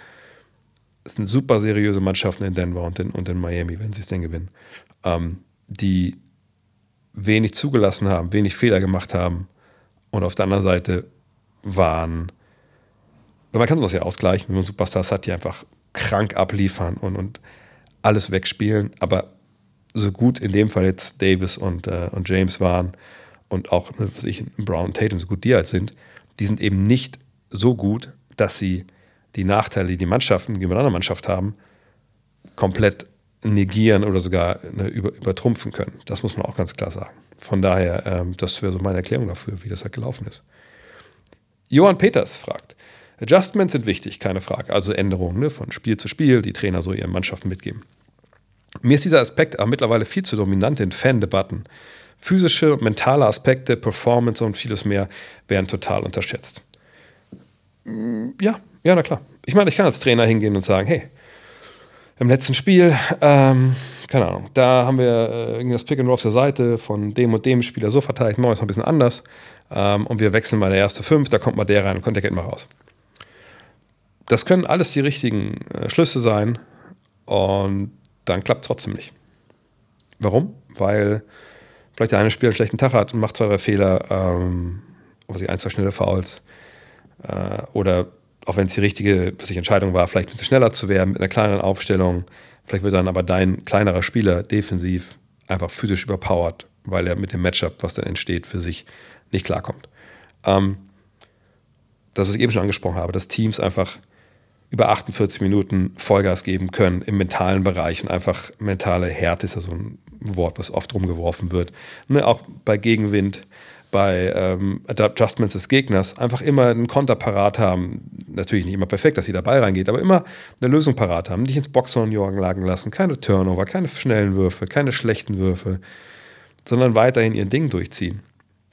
es sind super seriöse Mannschaften in Denver und in, und in Miami, wenn sie es denn gewinnen, ähm, die wenig zugelassen haben, wenig Fehler gemacht haben und auf der anderen Seite waren, man kann sowas ja ausgleichen, wenn man Superstars hat, die einfach krank abliefern und, und alles wegspielen, aber so gut in dem Fall jetzt Davis und, äh, und James waren und auch, ne, was ich, Brown und Tatum, so gut die halt sind, die sind eben nicht so gut, dass sie die Nachteile, die die Mannschaften gegenüber einer anderen Mannschaft haben, komplett negieren oder sogar ne, über, übertrumpfen können. Das muss man auch ganz klar sagen. Von daher, ähm, das wäre so meine Erklärung dafür, wie das halt gelaufen ist. Johann Peters fragt, Adjustments sind wichtig, keine Frage. Also Änderungen ne, von Spiel zu Spiel, die Trainer so ihren Mannschaften mitgeben. Mir ist dieser Aspekt aber mittlerweile viel zu dominant in Fan-Debatten. Physische und mentale Aspekte, Performance und vieles mehr werden total unterschätzt. Mm, ja, ja, na klar. Ich meine, ich kann als Trainer hingehen und sagen, hey, im letzten Spiel, ähm, keine Ahnung, da haben wir äh, das Pick and Roll auf der Seite von dem und dem Spieler so verteilt, machen wir es ein bisschen anders ähm, und wir wechseln mal der erste fünf, da kommt mal der rein und kommt der geht mal raus. Das können alles die richtigen äh, Schlüsse sein und dann klappt es trotzdem nicht. Warum? Weil vielleicht der eine Spieler einen schlechten Tag hat und macht zwei, drei Fehler, ähm, was ich ein, zwei schnelle Fouls äh, oder auch wenn es die richtige ich, Entscheidung war, vielleicht ein bisschen schneller zu werden mit einer kleineren Aufstellung. Vielleicht wird dann aber dein kleinerer Spieler defensiv einfach physisch überpowered, weil er mit dem Matchup, was dann entsteht, für sich nicht klarkommt. Ähm, das, was ich eben schon angesprochen habe, dass Teams einfach über 48 Minuten Vollgas geben können im mentalen Bereich und einfach mentale Härte ist ja so ein Wort, was oft rumgeworfen wird. Ne, auch bei Gegenwind, bei ähm, Adjustments des Gegners einfach immer einen Konter parat haben. Natürlich nicht immer perfekt, dass jeder Ball reingeht, aber immer eine Lösung parat haben. Nicht ins Boxhorn jagen lassen, keine Turnover, keine schnellen Würfe, keine schlechten Würfe, sondern weiterhin ihr Ding durchziehen.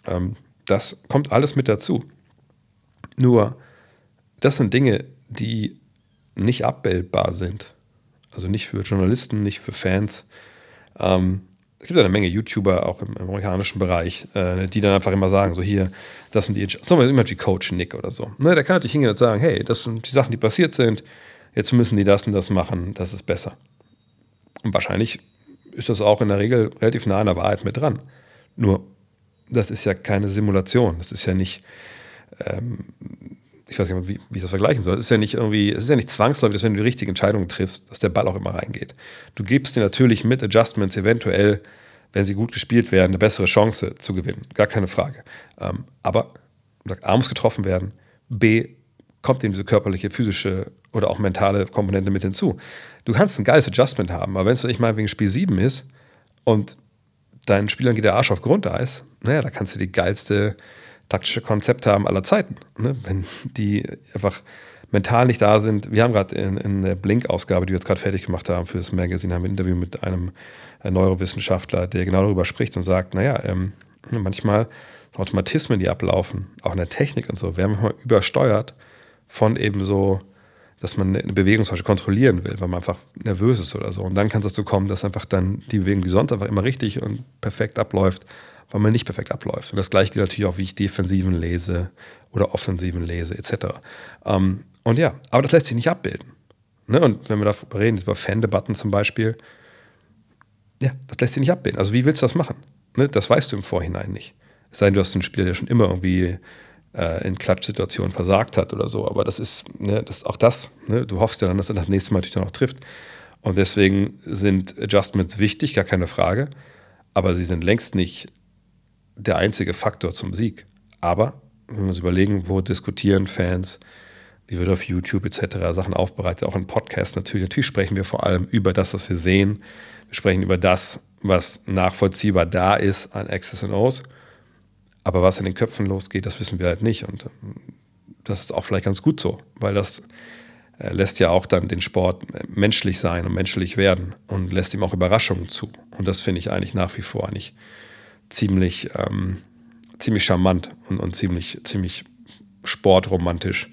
Ähm, das kommt alles mit dazu. Nur, das sind Dinge, die nicht abbildbar sind. Also nicht für Journalisten, nicht für Fans. Ähm, es gibt eine Menge YouTuber, auch im, amerikanischen Bereich, äh, die dann einfach immer sagen, so hier, das sind die, zum Beispiel immer wie Coach Nick oder so. Ne, der kann natürlich hingehen und sagen, hey, das sind die Sachen, die passiert sind, jetzt müssen die das und das machen, das ist besser. Und wahrscheinlich ist das auch in der Regel relativ nah an der Wahrheit mit dran. Nur, das ist ja keine Simulation, das ist ja nicht ähm, ich weiß nicht, wie, wie ich das vergleichen soll. Es ist ja nicht irgendwie, es ist ja nicht zwangsläufig, dass wenn du die richtige Entscheidung triffst, dass der Ball auch immer reingeht. Du gibst dir natürlich mit Adjustments eventuell, wenn sie gut gespielt werden, eine bessere Chance zu gewinnen. Gar keine Frage. Ähm, aber A muss getroffen werden, B kommt eben diese körperliche, physische oder auch mentale Komponente mit hinzu. Du kannst ein geiles Adjustment haben, aber wenn es nicht mal wegen Spiel 7 ist und deinen Spielern geht der Arsch auf Grundeis, naja, da kannst du die geilste taktische Konzepte haben aller Zeiten. Ne? Wenn die einfach mental nicht da sind. Wir haben gerade in, in, der Blink-Ausgabe, die wir jetzt gerade fertig gemacht haben für das Magazine, haben wir ein Interview mit einem Neurowissenschaftler, der genau darüber spricht und sagt, naja, ähm, manchmal Automatismen, die ablaufen, auch in der Technik und so, werden manchmal übersteuert von eben so, dass man eine Bewegung zum Beispiel kontrollieren will, weil man einfach nervös ist oder so. Und dann kann es dazu kommen, dass einfach dann die Bewegung, die sonst einfach immer richtig und perfekt abläuft, weil man nicht perfekt abläuft. Und das gleiche gilt natürlich auch, wie ich Defensiven lese oder Offensiven lese, etc. Ähm, und ja, aber das lässt sich nicht abbilden. Ne? Und wenn wir darüber reden, über Fan-Debatten zum Beispiel, ja, das lässt sich nicht abbilden. Also wie willst du das machen? Ne? Das weißt du im Vorhinein nicht. Es sei denn, du hast einen Spieler, der schon immer irgendwie äh, in Klatschsituationen versagt hat oder so. Aber das ist, ne, das ist auch das. Ne? Du hoffst ja dann, dass er das nächste Mal natürlich dann auch trifft. Und deswegen sind Adjustments wichtig, gar keine Frage. Aber sie sind längst nicht der einzige Faktor zum Sieg. Aber wenn wir uns überlegen, wo diskutieren Fans, wie wird auf YouTube etc. Sachen aufbereitet, auch in Podcasts natürlich. Natürlich sprechen wir vor allem über das, was wir sehen. Wir sprechen über das, was nachvollziehbar da ist an X's und O's. Aber was in den Köpfen losgeht, das wissen wir halt nicht. Und ähm, das ist auch vielleicht ganz gut so, weil das äh, lässt ja auch dann den Sport äh, menschlich sein und menschlich werden und lässt ihm auch Überraschungen zu. Und das finde ich eigentlich nach wie vor eigentlich ziemlich, ähm, ziemlich charmant und, und ziemlich, ziemlich sportromantisch.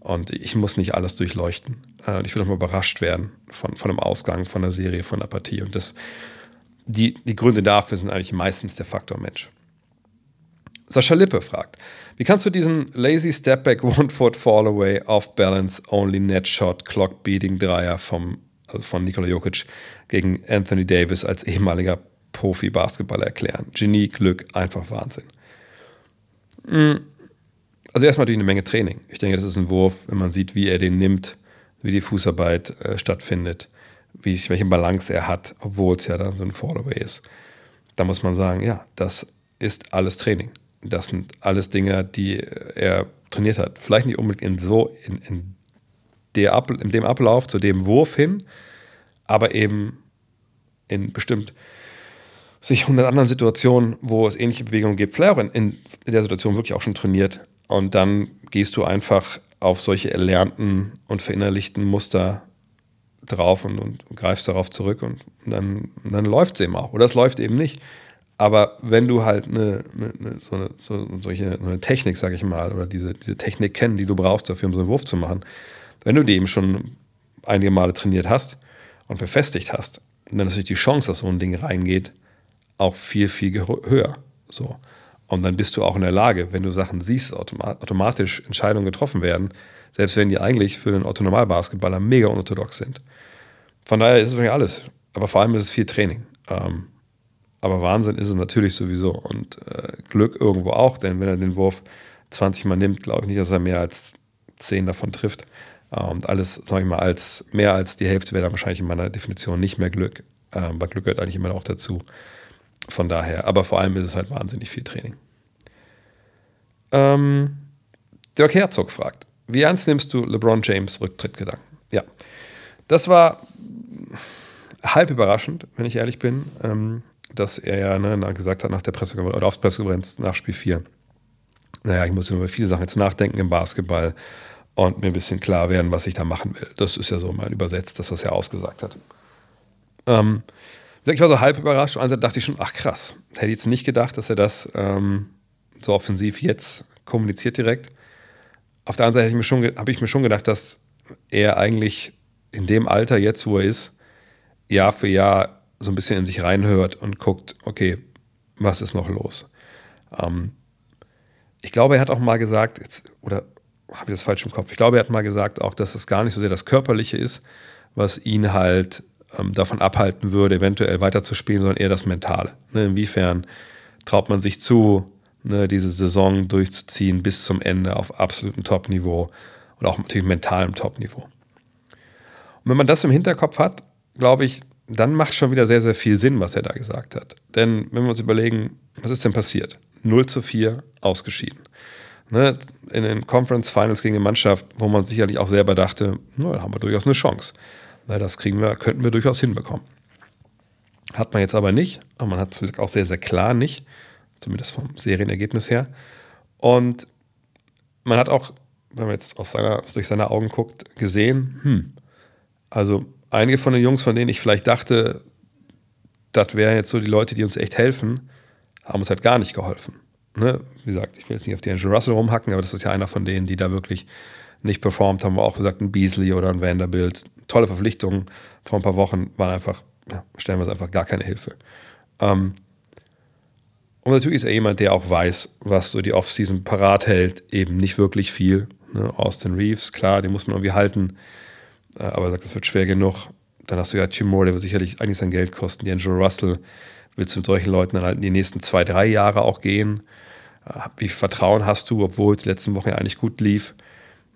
Und ich muss nicht alles durchleuchten. Äh, ich will auch mal überrascht werden von, von dem Ausgang, von der Serie, von der Partie. Und das, die, die Gründe dafür sind eigentlich meistens der Faktor Mensch. Sascha Lippe fragt, wie kannst du diesen lazy Stepback One Foot Fall Away Off Balance Only Net Shot Clock Beating Dreier vom, also von Nikola Jokic gegen Anthony Davis als ehemaliger Profi-Basketballer erklären? Genie, Glück, einfach Wahnsinn. Hm. Also erstmal natürlich eine Menge Training. Ich denke, das ist ein Wurf, wenn man sieht, wie er den nimmt, wie die Fußarbeit äh, stattfindet, wie, welche Balance er hat, obwohl es ja dann so ein Fallaway ist. Da muss man sagen, ja, das ist alles Training. Das sind alles Dinge, die er trainiert hat. Vielleicht nicht unbedingt in so, in, in, der Ab, in dem Ablauf zu dem Wurf hin, aber eben in bestimmt sich hundert anderen Situationen, wo es ähnliche Bewegungen gibt, vielleicht auch in, in, der Situation wirklich auch schon trainiert. Und dann gehst du einfach auf solche erlernten und verinnerlichten Muster drauf und, und greifst darauf zurück und dann, dann läuft es eben auch. Oder es läuft eben nicht. Aber wenn du halt eine, eine, so, eine, so, solche, so eine Technik, sag ich mal, oder diese, diese Technik kennen, die du brauchst dafür, um so einen Wurf zu machen, wenn du die eben schon einige Male trainiert hast und befestigt hast, dann ist natürlich die Chance, dass so ein Ding reingeht, auch viel, viel höher. So. Und dann bist du auch in der Lage, wenn du Sachen siehst, automatisch Entscheidungen getroffen werden, selbst wenn die eigentlich für den Otto-Normal-Basketballer mega unorthodox sind. Von daher ist es wirklich alles. Aber vor allem ist es viel Training. Ähm, aber Wahnsinn ist es natürlich sowieso. Und äh, Glück irgendwo auch, denn wenn er den Wurf 20 Mal nimmt, glaube ich nicht, dass er mehr als 10 davon trifft. Äh, und alles, sage ich mal, als mehr als die Hälfte wäre dann wahrscheinlich in meiner Definition nicht mehr Glück. Äh, weil Glück gehört eigentlich immer auch dazu. Von daher, aber vor allem ist es halt wahnsinnig viel Training. Ähm, Dirk Herzog fragt, wie ernst nimmst du LeBron James Rücktrittgedanken? Ja, das war halb überraschend, wenn ich ehrlich bin. Ähm, dass er ja ne, gesagt hat nach der Pressekonferenz oder auf Pressekonferenz nach Spiel 4. Naja, ich muss über viele Sachen jetzt nachdenken im Basketball und mir ein bisschen klar werden, was ich da machen will. Das ist ja so mein Übersetzt, das, was er ausgesagt hat. Ähm, ich war so halb überrascht. Also dachte ich schon, ach krass, hätte ich jetzt nicht gedacht, dass er das ähm, so offensiv jetzt kommuniziert direkt. Auf der anderen Seite habe ich mir schon gedacht, dass er eigentlich in dem Alter jetzt, wo er ist, Jahr für Jahr so ein bisschen in sich reinhört und guckt, okay, was ist noch los? Ähm, ich glaube, er hat auch mal gesagt, jetzt, oder habe ich das falsch im Kopf? Ich glaube, er hat mal gesagt auch, dass es gar nicht so sehr das Körperliche ist, was ihn halt ähm, davon abhalten würde, eventuell weiterzuspielen, sondern eher das Mentale. Ne? Inwiefern traut man sich zu, ne, diese Saison durchzuziehen bis zum Ende auf absolutem Top-Niveau und auch natürlich mentalem Top-Niveau. Und wenn man das im Hinterkopf hat, glaube ich, dann macht schon wieder sehr, sehr viel Sinn, was er da gesagt hat. Denn wenn wir uns überlegen, was ist denn passiert? 0 zu 4 ausgeschieden. Ne? In den Conference Finals gegen eine Mannschaft, wo man sicherlich auch selber dachte, na, da haben wir durchaus eine Chance. Na, das kriegen wir, könnten wir durchaus hinbekommen. Hat man jetzt aber nicht, aber man hat es auch sehr, sehr klar nicht, zumindest vom Serienergebnis her. Und man hat auch, wenn man jetzt aus seiner, durch seine Augen guckt, gesehen, hm, also einige von den Jungs, von denen ich vielleicht dachte, das wären jetzt so die Leute, die uns echt helfen, haben uns halt gar nicht geholfen. Ne? Wie gesagt, ich will jetzt nicht auf die Angel Russell rumhacken, aber das ist ja einer von denen, die da wirklich nicht performt haben. Wir auch gesagt, ein Beasley oder ein Vanderbilt. Tolle Verpflichtungen vor ein paar Wochen waren einfach, ja, stellen wir es einfach gar keine Hilfe. Ähm, und natürlich ist er jemand, der auch weiß, was so die Offseason parat hält. Eben nicht wirklich viel. Ne? Austin Reeves, klar, den muss man irgendwie halten. Äh, aber er sagt, es wird schwer genug. Dann hast du ja Jim Moore, der wird sicherlich eigentlich sein Geld kosten. Die Angelo Russell willst du mit solchen Leuten dann halt in die nächsten zwei, drei Jahre auch gehen. Äh, wie viel Vertrauen hast du, obwohl es die letzten Wochen ja eigentlich gut lief?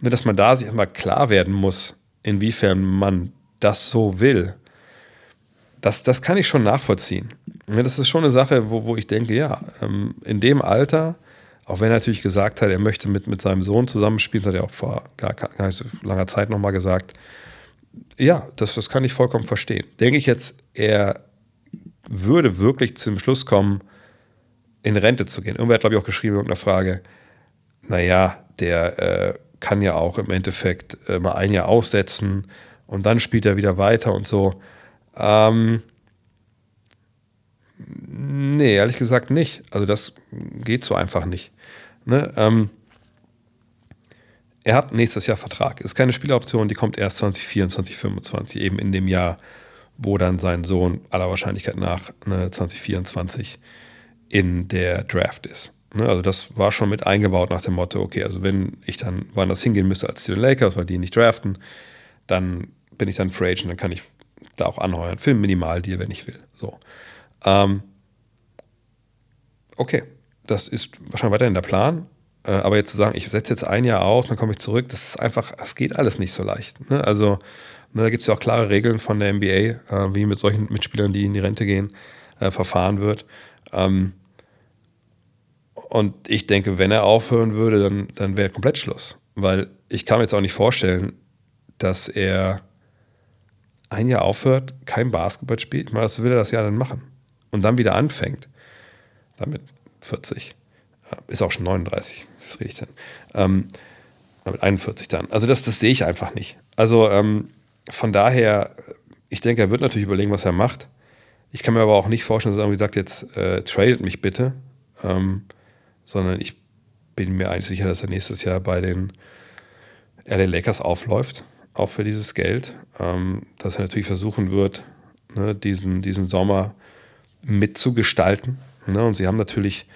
Dass man da sich erstmal klar werden muss, inwiefern man das so will. Das, das kann ich schon nachvollziehen. Das ist schon eine Sache, wo, wo ich denke, ja, ähm, in dem Alter, auch wenn er natürlich gesagt hat, er möchte mit, mit seinem Sohn zusammenspielen, das hat er auch vor gar, gar nicht so langer Zeit nochmal gesagt. Ja, das, das kann ich vollkommen verstehen. Denke ich jetzt, er würde wirklich zum Schluss kommen, in Rente zu gehen. Irgendwer hat, glaube ich, auch geschrieben in irgendeiner Frage, naja, der äh, kann ja auch im Endeffekt äh, mal ein Jahr aussetzen und dann spielt er wieder weiter und so. Ähm, nee, ehrlich gesagt nicht. Also das geht so einfach nicht. Ne? Ähm, er hat nächstes Jahr Vertrag. Ist keine Spieleroption, die kommt erst 2024, 2025, eben in dem Jahr, wo dann sein Sohn aller Wahrscheinlichkeit nach ne, 2024 in der Draft ist. Ne, also das war schon mit eingebaut nach dem Motto, okay, also wenn ich dann woanders hingehen müsste als die Lakers, weil die nicht draften, dann bin ich dann Free Agent, dann kann ich da auch anheuern für einen Minimaldeal, wenn ich will. So. Ähm, okay, das ist wahrscheinlich weiterhin der Plan. Äh, aber jetzt zu sagen, ich setze jetzt ein Jahr aus, dann komme ich zurück, das ist einfach, das geht alles nicht so leicht. Ne? Also ne, da gibt es ja auch klare Regeln von der NBA, äh, wie mit solchen Mitspielern, die in die Rente gehen, äh, verfahren wird. Ähm, und ich denke, wenn er aufhören würde, dann, dann wäre komplett Schluss. Weil ich kann mir jetzt auch nicht vorstellen, dass er ein Jahr aufhört, kein Basketball spielt. Was will er das Jahr dann machen? Und dann wieder anfängt. Damit 40. Ist auch schon 39, das rede ich dann. Ähm, mit 41 dann. Also das, das sehe ich einfach nicht. Also ähm, von daher, ich denke, er wird natürlich überlegen, was er macht. Ich kann mir aber auch nicht vorstellen, dass er irgendwie sagt, jetzt äh, tradet mich bitte. Ähm, sondern ich bin mir eigentlich sicher, dass er nächstes Jahr bei den LA Lakers aufläuft, auch für dieses Geld. Ähm, dass er natürlich versuchen wird, ne, diesen, diesen Sommer mitzugestalten. Ne? Und sie haben natürlich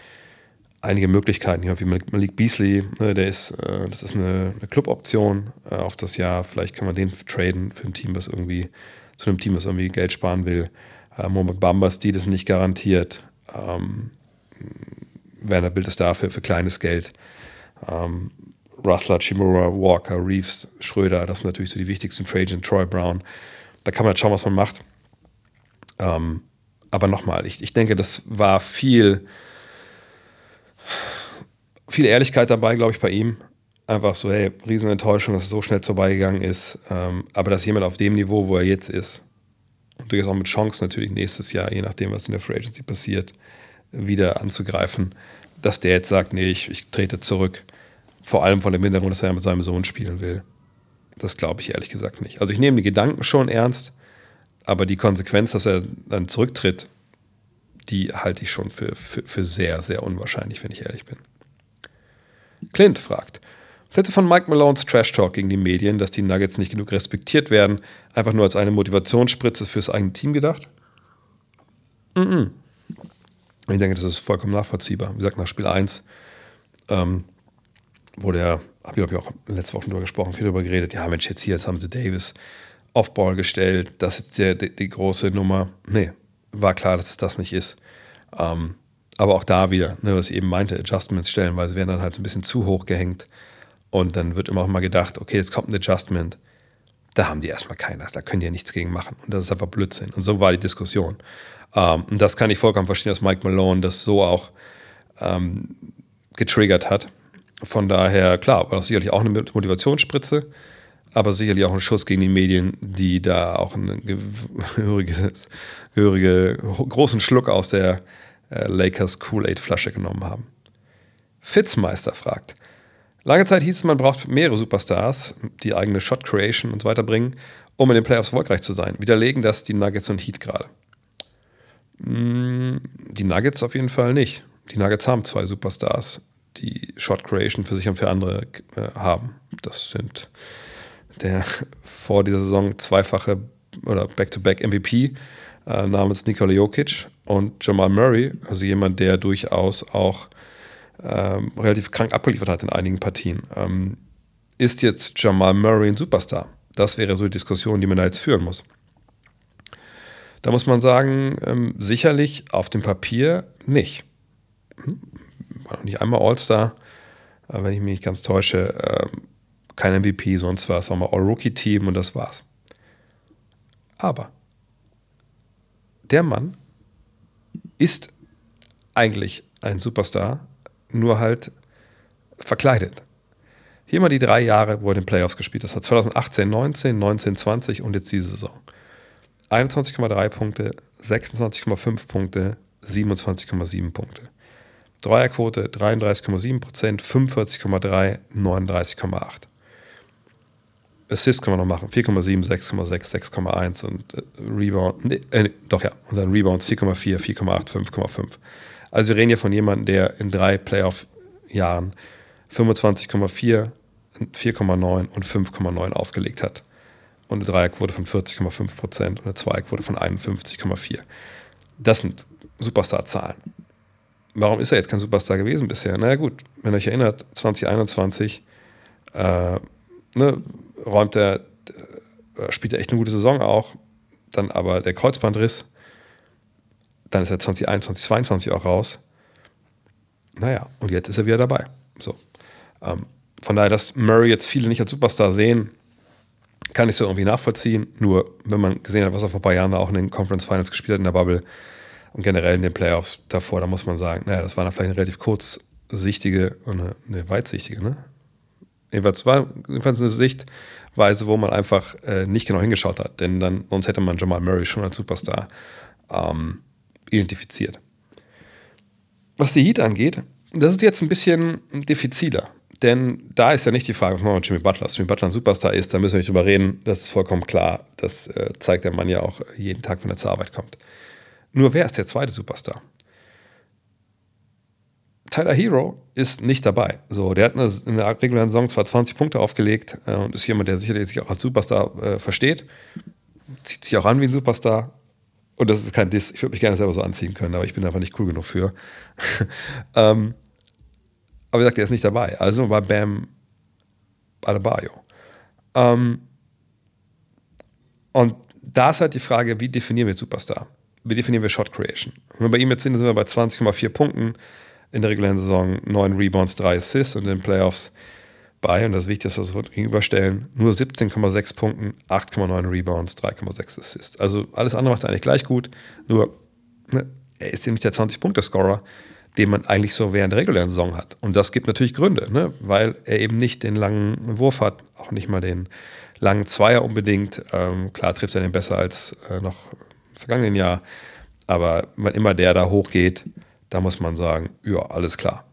einige Möglichkeiten. Hier wie Malik Beasley, ne, der ist, äh, das ist eine, eine Club-Option äh, auf das Jahr. Vielleicht kann man den traden für ein Team, was irgendwie, zu einem Team, was irgendwie Geld sparen will. Äh, Mohamed Bambas, die das nicht garantiert. Ähm, Werner Bild ist dafür für kleines Geld. Ähm, Russler, Chimura, Walker, Reeves, Schröder, das sind natürlich so die wichtigsten Trade Agent, Troy Brown. Da kann man jetzt schauen, was man macht. Ähm, aber nochmal, ich, ich denke, das war viel, viel Ehrlichkeit dabei, glaube ich, bei ihm. Einfach so, hey, Riesenenttäuschung, dass es so schnell vorbeigegangen ist. Ähm, aber dass jemand auf dem Niveau, wo er jetzt ist, und durchaus auch mit Chance natürlich nächstes Jahr, je nachdem, was in der Free Agency passiert, wieder anzugreifen, dass der jetzt sagt, nee, ich, ich trete zurück. Vor allem von dem Hintergrund, dass er mit seinem Sohn spielen will. Das glaube ich ehrlich gesagt nicht. Also ich nehme die Gedanken schon ernst, aber die Konsequenz, dass er dann zurücktritt, die halte ich schon für, für, für sehr, sehr unwahrscheinlich, wenn ich ehrlich bin. Clint fragt, Sätze von Mike Malones Trash Talk gegen die Medien, dass die Nuggets nicht genug respektiert werden, einfach nur als eine Motivationsspritze fürs eigene Team gedacht? Mm, -mm. Ich denke, das ist vollkommen nachvollziehbar. Wie gesagt, nach Spiel 1 ähm, wurde ja, habe ich, hab ich auch letzte Woche drüber gesprochen, viel darüber geredet. Ja, Mensch, jetzt hier, jetzt haben sie Davis Offball gestellt. Das ist der, die, die, große Nummer. Nee, war klar, dass es das nicht ist. Ähm, aber auch da wieder, ne, was ich eben meinte, Adjustments stellenweise werden dann halt ein bisschen zu hoch gehängt. Und dann wird immer auch mal gedacht, okay, jetzt kommt ein Adjustment. Da haben die erstmal keiner, da können die ja nichts gegen machen. Und das ist einfach Blödsinn. Und so war die Diskussion. Ähm, und das kann ich vollkommen verstehen, dass Mike Malone das so auch ähm, getriggert hat. Von daher, klar, war das sicherlich auch eine Motivationsspritze, aber sicherlich auch ein Schuss gegen die Medien, die da auch einen gehörigen gehörige, großen Schluck aus der äh, Lakers Kool-Aid-Flasche genommen haben. Fitzmeister fragt, Lange Zeit hieß es, man braucht mehrere Superstars, die eigene Shot Creation und so weiter bringen, um in den Playoffs erfolgreich zu sein. Widerlegen das die Nuggets und Heat gerade. Mm, die Nuggets auf jeden Fall nicht. Die Nuggets haben zwei Superstars, die Shot Creation für sich und für andere äh, haben. Das sind der vor dieser Saison zweifache oder Back-to-Back MVP äh, namens Nikola Jokic und Jamal Murray, also jemand, der durchaus auch ähm, relativ krank abgeliefert hat in einigen Partien. Ähm, ist jetzt Jamal Murray ein Superstar? Das wäre so die Diskussion, die man da jetzt führen muss. Da muss man sagen, ähm, sicherlich auf dem Papier nicht. Hm? War noch nicht einmal All-Star, äh, wenn ich mich nicht ganz täusche. Äh, kein MVP, sonst war es auch mal All-Rookie-Team und das war's. Aber der Mann ist eigentlich ein Superstar, nur halt verkleidet. Hier mal die drei Jahre, wo er den Playoffs gespielt hat. 2018, 19, 19, 20 und jetzt diese Saison. 21,3 Punkte, 26,5 Punkte, 27,7 Punkte. Dreierquote 33,7 Prozent, 45,3, 39,8. Assist kann man noch machen, 4,7, 6,6, 6,1 und äh, Rebound, nee, äh, doch ja, und dann Rebounds 4,4, 4,8, 5,5. Also wir reden hier von jemandem, der in drei Playoff-Jahren 25,4, 4,9 und 5,9 aufgelegt hat. Und eine Dreierquote von 40,5 Prozent und eine Zweierquote von 51,4. Das sind Superstar-Zahlen. Warum ist er jetzt kein Superstar gewesen bisher? Naja, gut, wenn ihr euch erinnert, 2021 äh, ne, räumt er, äh, spielt er echt eine gute Saison auch, dann aber der Kreuzbandriss, dann ist er 2021, 2022 auch raus. Naja, und jetzt ist er wieder dabei. So. Ähm, von daher, dass Murray jetzt viele nicht als Superstar sehen, kann ich so irgendwie nachvollziehen. Nur, wenn man gesehen hat, was er vor ein paar Jahren auch in den Conference Finals gespielt hat in der Bubble und generell in den Playoffs davor, da muss man sagen, naja, das war dann vielleicht eine relativ kurzsichtige und eine, eine weitsichtige, ne? Jedenfalls war jedenfalls eine Sichtweise, wo man einfach äh, nicht genau hingeschaut hat, denn dann, sonst hätte man Jamal Murray schon als Superstar ähm, identifiziert. Was die Heat angeht, das ist jetzt ein bisschen diffiziler. Denn da ist ja nicht die Frage, was machen wir mit Jimmy Butler? Dass Jimmy Butler ein Superstar ist, da müssen wir nicht drüber reden. Das ist vollkommen klar. Das äh, zeigt der Mann ja auch jeden Tag, wenn er zur Arbeit kommt. Nur wer ist der zweite Superstar? Tyler Hero ist nicht dabei. So, der hat in der regulären Saison zwar 20 Punkte aufgelegt äh, und ist jemand, der sicherlich sich auch als Superstar äh, versteht. Zieht sich auch an wie ein Superstar. Und das ist kein Diss. Ich würde mich gerne selber so anziehen können, aber ich bin einfach nicht cool genug für. ähm, aber wie gesagt, er ist nicht dabei. Also war Bam Adebayo. Ähm, und da ist halt die Frage, wie definieren wir Superstar? Wie definieren wir Shot Creation? Wenn wir bei ihm jetzt sind, sind wir bei 20,4 Punkten in der regulären Saison, 9 Rebounds, 3 Assists und in den Playoffs bei, und das Wichtigste, was wir gegenüberstellen, nur 17,6 Punkten, 8,9 Rebounds, 3,6 Assists. Also alles andere macht er eigentlich gleich gut, nur ne, er ist nicht der 20-Punkte-Scorer den man eigentlich so während der regulären Saison hat. Und das gibt natürlich Gründe, ne? weil er eben nicht den langen Wurf hat, auch nicht mal den langen Zweier unbedingt. Ähm, klar trifft er den besser als äh, noch im vergangenen Jahr, aber wenn immer der da hochgeht, da muss man sagen, ja, alles klar.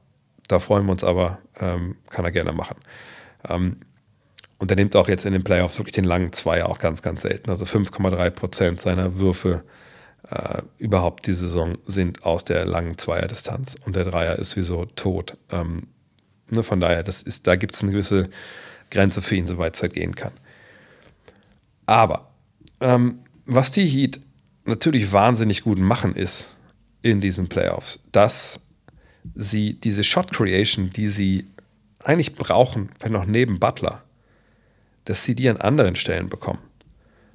Da freuen wir uns aber, ähm, kann er gerne machen. Ähm, und er nimmt auch jetzt in den Playoffs wirklich den langen Zweier auch ganz, ganz selten. Also 5,3 Prozent seiner Würfe äh, überhaupt die Saison sind aus der langen Zweierdistanz und der Dreier ist sowieso tot. Ähm, ne, von daher, das ist, da gibt es eine gewisse Grenze für ihn, soweit es halt gehen kann. Aber ähm, was die Heat natürlich wahnsinnig gut machen, ist in diesen Playoffs, dass sie diese Shot Creation, die sie eigentlich brauchen, wenn noch neben Butler, dass sie die an anderen Stellen bekommen.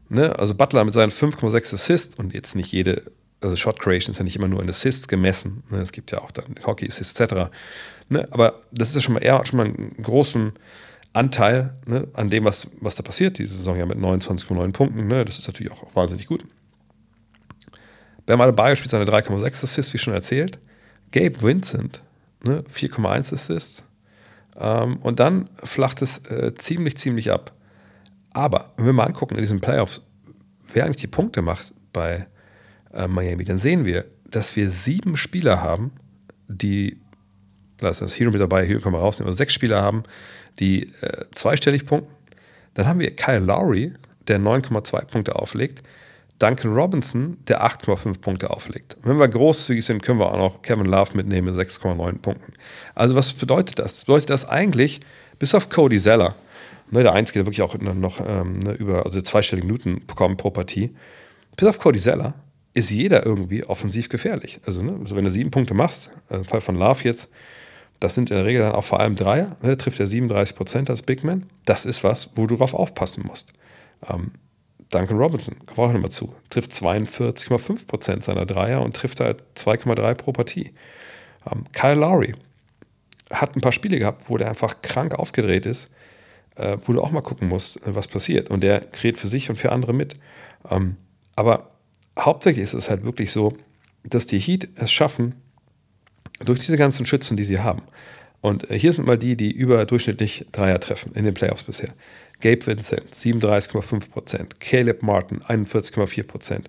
Ne? Also Butler mit seinen 5,6 Assists und jetzt nicht jede, also Shot Creation ist ja nicht immer nur in Assists gemessen. Ne? Es gibt ja auch dann Hockey Assists etc. Ne? Aber das ist ja schon mal eher schon mal einen großen Anteil ne? an dem, was, was da passiert. Diese Saison ja mit 29,9 Punkten. Ne? Das ist natürlich auch wahnsinnig gut. Bam Adebayo spielt seine 3,6 Assists, wie schon erzählt. Gabe Vincent, ne? 4,1 Assists. Ähm, und dann flacht es äh, ziemlich, ziemlich ab. Aber wenn wir mal angucken in diesen Playoffs, wer eigentlich die Punkte macht bei äh, Miami, dann sehen wir, dass wir sieben Spieler haben, die, lass uns Hero mit dabei, Hero können wir rausnehmen, also sechs Spieler haben, die äh, zweistellig punkten. Dann haben wir Kyle Lowry, der 9,2 Punkte auflegt. Duncan Robinson, der 8,5 Punkte auflegt. Und wenn wir großzügig sind, können wir auch noch Kevin Love mitnehmen mit 6,9 Punkten. Also was bedeutet das? Das bedeutet das eigentlich, bis auf Cody Zeller, Ne, der Einzige, der wirklich auch noch ähm, ne, über also zweistellige Minuten bekommt pro Partie. Bis auf Cordizella ist jeder irgendwie offensiv gefährlich. Also, ne, also wenn du sieben Punkte machst, also im Fall von Love jetzt, das sind in der Regel dann auch vor allem Dreier, ne, trifft er 37 Prozent als Big Man. Das ist was, wo du drauf aufpassen musst. Ähm, Duncan Robinson, kommt auch nochmal zu, trifft 42,5 Prozent seiner Dreier und trifft halt 2,3 pro Partie. Ähm, Kyle Lowry hat ein paar Spiele gehabt, wo der einfach krank aufgedreht ist äh, wo du auch mal gucken musst, äh, was passiert. Und der kreiert für sich und für andere mit. Ähm, aber hauptsächlich ist es halt wirklich so, dass die Heat es schaffen, durch diese ganzen Schützen, die sie haben. Und äh, hier sind mal die, die überdurchschnittlich Dreier treffen in den Playoffs bisher. Gabe Vincent, 37,5%. Caleb Martin, 41,4%.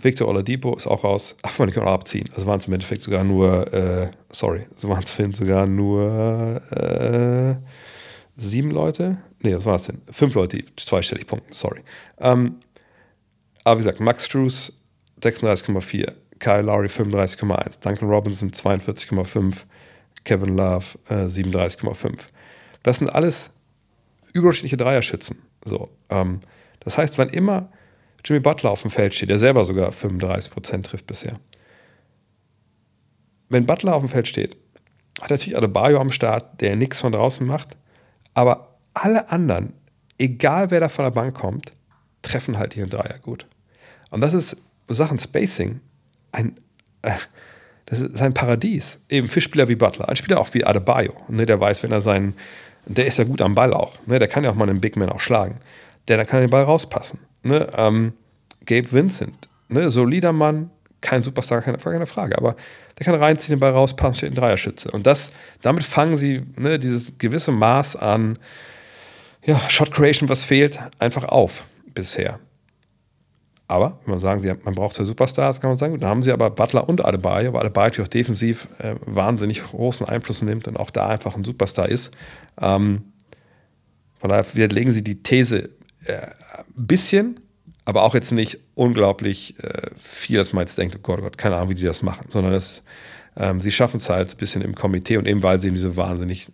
Victor Oladipo ist auch raus. Ach, wollte ich auch abziehen. Also waren es im Endeffekt sogar nur, äh, sorry, so waren es sogar nur äh, sieben Leute, nee, was war es denn? Fünf Leute, die zweistellig punkten, sorry. Ähm, aber wie gesagt, Max Struess 36,4, Kyle Lowry 35,1, Duncan Robinson 42,5, Kevin Love äh, 37,5. Das sind alles überdurchschnittliche Dreierschützen. So, ähm, das heißt, wann immer Jimmy Butler auf dem Feld steht, der selber sogar 35% trifft bisher. Wenn Butler auf dem Feld steht, hat er natürlich Adebayo am Start, der nichts von draußen macht, aber alle anderen, egal wer da von der Bank kommt, treffen halt ihren Dreier gut. Und das ist Sachen Spacing ein, äh, das ist ein Paradies. Eben für Spieler wie Butler, ein Spieler auch wie Adebayo, ne, der weiß, wenn er seinen, der ist ja gut am Ball auch, ne, der kann ja auch mal einen Big Man auch schlagen, der da kann den Ball rauspassen. Ne, ähm, Gabe Vincent, ne, solider Mann, kein Superstar, keine, keine Frage, aber der kann reinziehen, den Ball rauspassen, steht ein Dreierschütze. Und das, damit fangen sie ne, dieses gewisse Maß an ja, Shot Creation, was fehlt, einfach auf bisher. Aber, wenn man sagen, sie, man braucht zwei Superstars, kann man sagen, dann haben sie aber Butler und Adebayo, weil Adebayo natürlich auch defensiv äh, wahnsinnig großen Einfluss nimmt und auch da einfach ein Superstar ist. Ähm, von daher widerlegen sie die These äh, ein bisschen, aber auch jetzt nicht unglaublich äh, viel, dass man jetzt denkt, oh Gott, oh Gott, keine Ahnung, wie die das machen, sondern das, ähm, sie schaffen es halt ein bisschen im Komitee und eben weil sie eben diese wahnsinnig,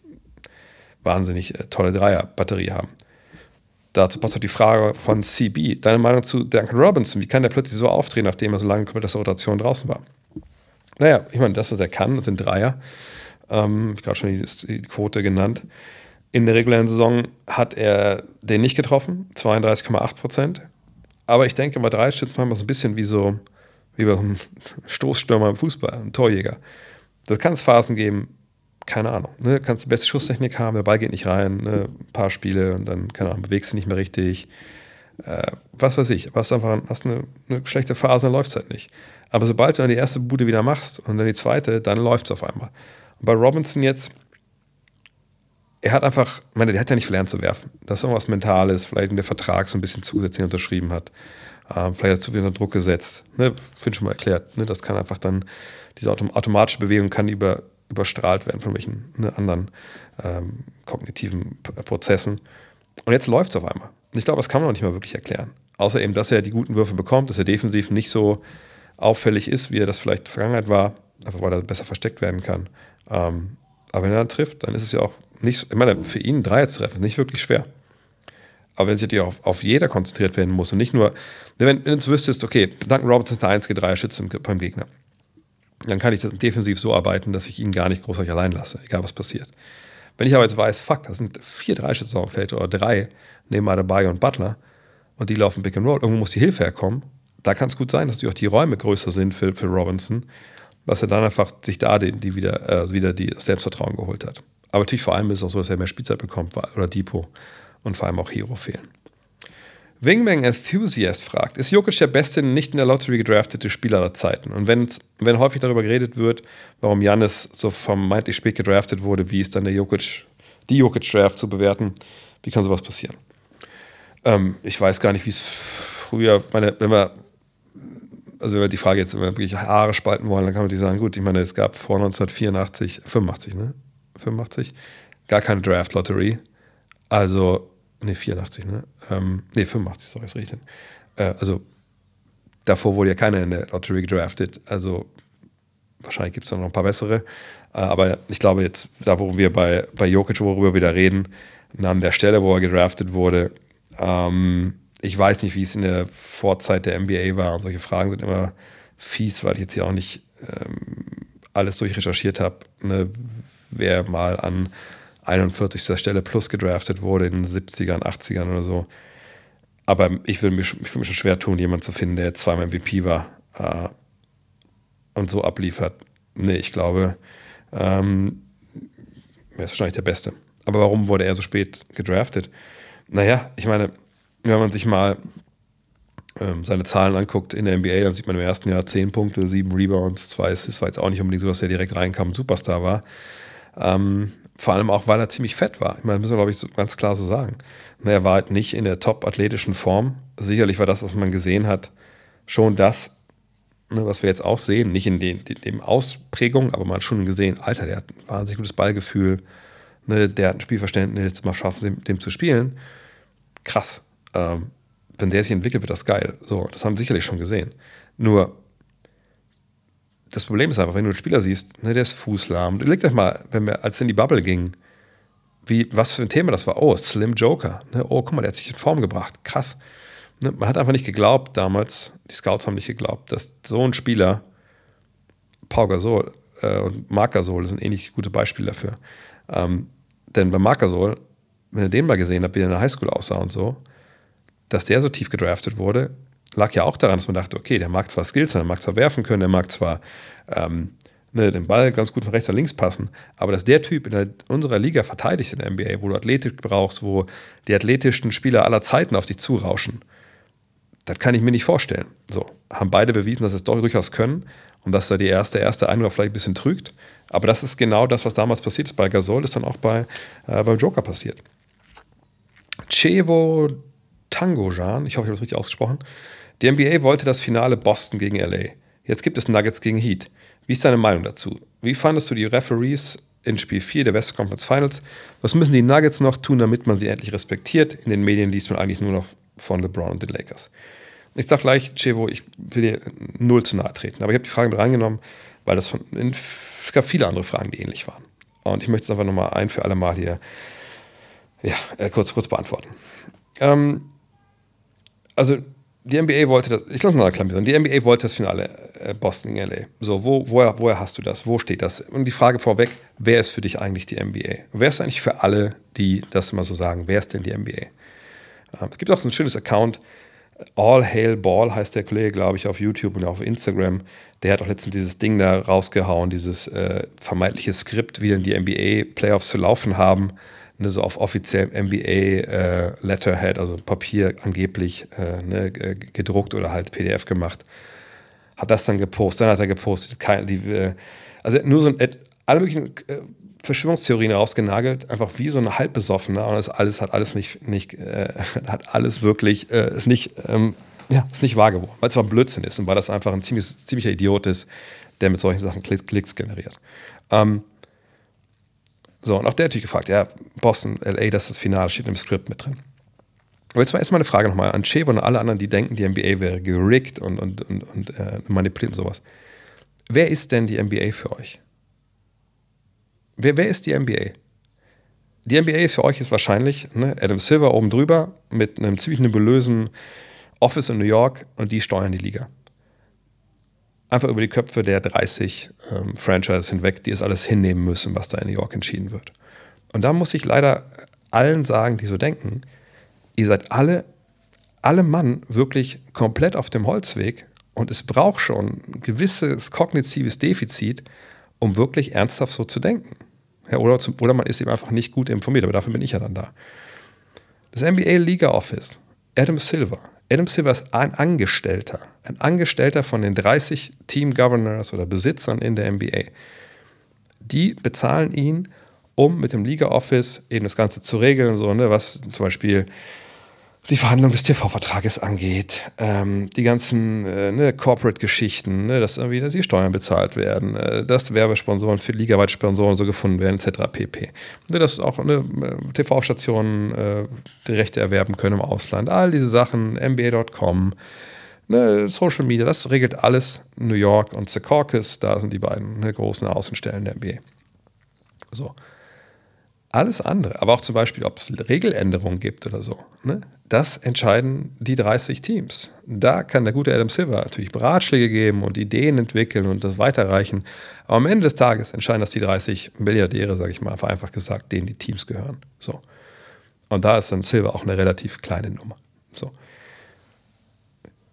wahnsinnig äh, tolle Dreierbatterie haben. Dazu passt auch die Frage von CB. Deine Meinung zu Duncan Robinson? Wie kann der plötzlich so auftreten, nachdem er so lange aus der Rotation draußen war? Naja, ich meine, das, was er kann, sind Dreier. Ähm, ich habe gerade schon die, die, Quote genannt. In der regulären Saison hat er den nicht getroffen, 32,8 Prozent. Aber ich denke, bei drei schützt man so ein bisschen wie so, wie bei einem Stoßstürmer im Fußball, einem Torjäger. Da kann es Phasen geben, keine Ahnung, ne, kannst die beste Schusstechnik haben, der Ball geht nicht rein, ne, ein paar Spiele und dann, keine Ahnung, bewegst du nicht mehr richtig. Äh, was weiß ich, hast einfach hast eine, eine schlechte Phase, dann läuft es halt nicht. Aber sobald du dann die erste Bude wieder machst und dann die zweite, dann läuft es auf einmal. Und bei Robinson jetzt, er hat einfach, ich meine, der hat ja nicht verlernt zu werfen. Das ist irgendwas Mentales, vielleicht in der Vertrag so ein bisschen zusätzlich unterschrieben hat. Ähm, vielleicht hat er zu viel unter Druck gesetzt. Ne, Finde schon mal erklärt. Ne, das kann einfach dann, diese automatische Bewegung kann über überstrahlt werden von welchen ne, anderen ähm, kognitiven P Prozessen. Und jetzt läuft es auf einmal. Und ich glaube, das kann man noch nicht mal wirklich erklären. Außer eben, dass er die guten Würfe bekommt, dass er defensiv nicht so auffällig ist, wie er das vielleicht in der Vergangenheit war, einfach weil er besser versteckt werden kann. Ähm, aber wenn er dann trifft, dann ist es ja auch nicht, so, ich meine, für ihn drei zu treffen, ist nicht wirklich schwer. Aber wenn sich natürlich auf, auf jeder konzentriert werden muss und nicht nur, wenn, wenn du wüsstest, okay, Duncan Robertson ist der einzige Dreier-Schütze beim Gegner dann kann ich das defensiv so arbeiten, dass ich ihn gar nicht großartig allein lasse, egal was passiert. Wenn ich aber jetzt weiß, fuck, das sind vier Dreischützen auf dem Feld oder drei, neben Adebayo und Butler und die laufen Pick and Roll, irgendwo muss die Hilfe herkommen, da kann es gut sein, dass die auch die Räume größer sind für, für Robinson, dass er dann einfach sich da die, die wieder, äh, wieder die, Selbstvertrauen geholt hat. Aber natürlich vor allem ist es auch so, dass er mehr Spielzeit bekommt oder Depot und vor allem auch Hero fehlen. Wingman Enthusiast fragt, ist Jokic der beste nicht in der Lottery gedraftete Spieler aller Zeiten? Und wenn, häufig darüber geredet wird, warum Janis so vermeintlich spät gedraftet wurde, wie ist dann der Jokic, die Jokic-Draft zu bewerten, wie kann sowas passieren? Ähm, ich weiß gar nicht, wie es früher, meine, wenn wir, also wenn wir die Frage jetzt, wir wirklich Haare spalten wollen, dann kann man die sagen, gut, ich meine, es gab vor 1984, 85, ne? 85, gar keine Draft-Lottery. Also Ne, 84, ne? Ähm, ne, 85, sorry, ist richtig. Äh, also davor wurde ja keiner in der Lottery gedraftet. Also wahrscheinlich gibt es noch ein paar bessere. Äh, aber ich glaube jetzt, da wo wir bei, bei Jokic, worüber wir wieder reden, an der Stelle, wo er gedraftet wurde, ähm, ich weiß nicht, wie es in der Vorzeit der NBA war. Und solche Fragen sind immer fies, weil ich jetzt hier auch nicht ähm, alles durchrecherchiert habe. Ne? Wer mal an 41. Stelle plus gedraftet wurde in den 70ern, 80ern oder so. Aber ich würde mich, ich mich schon schwer tun, jemanden zu finden, der zweimal MVP war äh, und so abliefert. Nee, ich glaube, ähm, er ist wahrscheinlich der Beste. Aber warum wurde er so spät gedraftet? Naja, ich meine, wenn man sich mal ähm, seine Zahlen anguckt in der NBA, dann sieht man im ersten Jahr 10 Punkte, 7 Rebounds, 2 Assists, war jetzt auch nicht unbedingt so, dass er direkt reinkam und Superstar war. Ähm, vor allem auch, weil er ziemlich fett war. Ich meine, müssen wir, glaube ich, so ganz klar so sagen. Ne, er war halt nicht in der top-athletischen Form. Sicherlich war das, was man gesehen hat, schon das, ne, was wir jetzt auch sehen. Nicht in den, den, den Ausprägungen, aber man hat schon gesehen, Alter, der hat ein wahnsinnig gutes Ballgefühl. Ne, der hat ein Spielverständnis, mal schafft dem, dem zu spielen. Krass. Ähm, wenn der sich entwickelt, wird das geil. So, das haben sicherlich schon gesehen. Nur, das Problem ist einfach, wenn du einen Spieler siehst, ne, der ist fußlahm. Überlegt euch mal, wenn wir, als in die Bubble ging, wie, was für ein Thema das war. Oh, Slim Joker. Ne? Oh, guck mal, der hat sich in Form gebracht. Krass. Ne? Man hat einfach nicht geglaubt damals, die Scouts haben nicht geglaubt, dass so ein Spieler, Pau Gasol äh, und Marc Gasol sind ähnlich gute Beispiele dafür. Ähm, denn bei Marc Gasol, wenn ihr den mal gesehen habt, wie er in der Highschool aussah und so, dass der so tief gedraftet wurde, lag ja auch daran, dass man dachte, okay, der mag zwar Skills, der mag zwar werfen können, der mag zwar ähm, ne, den Ball ganz gut von rechts nach links passen. Aber dass der Typ in der, unserer Liga verteidigt in der NBA, wo du Athletik brauchst, wo die athletischsten Spieler aller Zeiten auf dich zurauschen, das kann ich mir nicht vorstellen. So, haben beide bewiesen, dass sie es doch durchaus können und dass da die erste, erste Eindruck vielleicht ein bisschen trügt. Aber das ist genau das, was damals passiert ist bei Gasol, ist dann auch bei, äh, beim Joker passiert. Chevo Tangojan, ich hoffe, ich habe das richtig ausgesprochen. Die NBA wollte das Finale Boston gegen LA. Jetzt gibt es Nuggets gegen Heat. Wie ist deine Meinung dazu? Wie fandest du die Referees in Spiel 4 der West Conference Finals? Was müssen die Nuggets noch tun, damit man sie endlich respektiert? In den Medien liest man eigentlich nur noch von LeBron und den Lakers. Ich sag gleich, Chevo, ich will dir null zu nahe treten, aber ich habe die Fragen mit reingenommen, weil das von, es gab viele andere Fragen, die ähnlich waren. Und ich möchte es einfach nochmal ein für alle Mal hier ja, äh, kurz, kurz beantworten. Ähm, also die NBA wollte das, ich lasse mal eine Klammer die NBA wollte das Finale äh, Boston gegen LA. So, wo, woher, woher hast du das? Wo steht das? Und die Frage vorweg, wer ist für dich eigentlich die NBA? Wer ist eigentlich für alle, die das immer so sagen, wer ist denn die NBA? Ähm, es gibt auch so ein schönes Account, All Hail Ball heißt der Kollege, glaube ich, auf YouTube und auf Instagram. Der hat auch letztens dieses Ding da rausgehauen, dieses äh, vermeintliche Skript, wie denn die NBA-Playoffs zu laufen haben ne, so auf offiziellem MBA äh, also Papier angeblich äh, ne, gedruckt oder halt PDF gemacht. Hat das dann gepostet, dann hat er gepostet, kein, die, äh, also nur so ein, alle möglichen äh, Verschwörungstheorien rausgenagelt, einfach wie so ein halbbesoffener und das alles hat alles nicht, nicht äh, hat alles wirklich, ist nicht, ähm, ja, ist nicht wahr geworden, weil es zwar Blödsinn ist und weil das einfach ein ziemlich, ziemlicher Idiot ist, der mit solchen Sachen Klicks generiert. Ähm, so, und auch der hat natürlich gefragt, ja, Boston, LA, das ist das Finale, steht im Skript mit drin. Aber jetzt war erstmal eine Frage nochmal an Chevo und alle anderen, die denken, die NBA wäre gerickt und, und, und, und äh, manipuliert und sowas. Wer ist denn die NBA für euch? Wer, wer ist die NBA? Die NBA für euch ist wahrscheinlich ne, Adam Silver oben drüber mit einem ziemlich nebulösen Office in New York und die steuern die Liga einfach über die Köpfe der 30 ähm, Franchises hinweg, die es alles hinnehmen müssen, was da in New York entschieden wird. Und da muss ich leider allen sagen, die so denken, ihr seid alle, alle Mann wirklich komplett auf dem Holzweg und es braucht schon ein gewisses kognitives Defizit, um wirklich ernsthaft so zu denken. Ja, oder, zum, oder man ist eben einfach nicht gut informiert, aber dafür bin ich ja dann da. Das NBA Liga Office, Adam Silver, Adam Silver ist ein Angestellter, ein Angestellter von den 30 Team Governors oder Besitzern in der NBA. Die bezahlen ihn, um mit dem Liga Office eben das Ganze zu regeln, so, ne, was zum Beispiel die Verhandlung des TV-Vertrages angeht, ähm, die ganzen äh, ne, Corporate-Geschichten, ne, dass irgendwie dass die Steuern bezahlt werden, äh, dass Werbesponsoren für ligaweit Sponsoren so gefunden werden, etc. pp. Ne, dass auch ne, TV-Stationen äh, die Rechte erwerben können im Ausland, all diese Sachen, NBA.com, ne, Social Media, das regelt alles New York und Secaucus, da sind die beiden ne, großen Außenstellen der NBA. So. Alles andere, aber auch zum Beispiel, ob es Regeländerungen gibt oder so, ne? das entscheiden die 30 Teams. Da kann der gute Adam Silver natürlich Ratschläge geben und Ideen entwickeln und das weiterreichen. Aber am Ende des Tages entscheiden das die 30 Milliardäre, sage ich mal, vereinfacht gesagt, denen die Teams gehören. So. Und da ist dann Silver auch eine relativ kleine Nummer. So.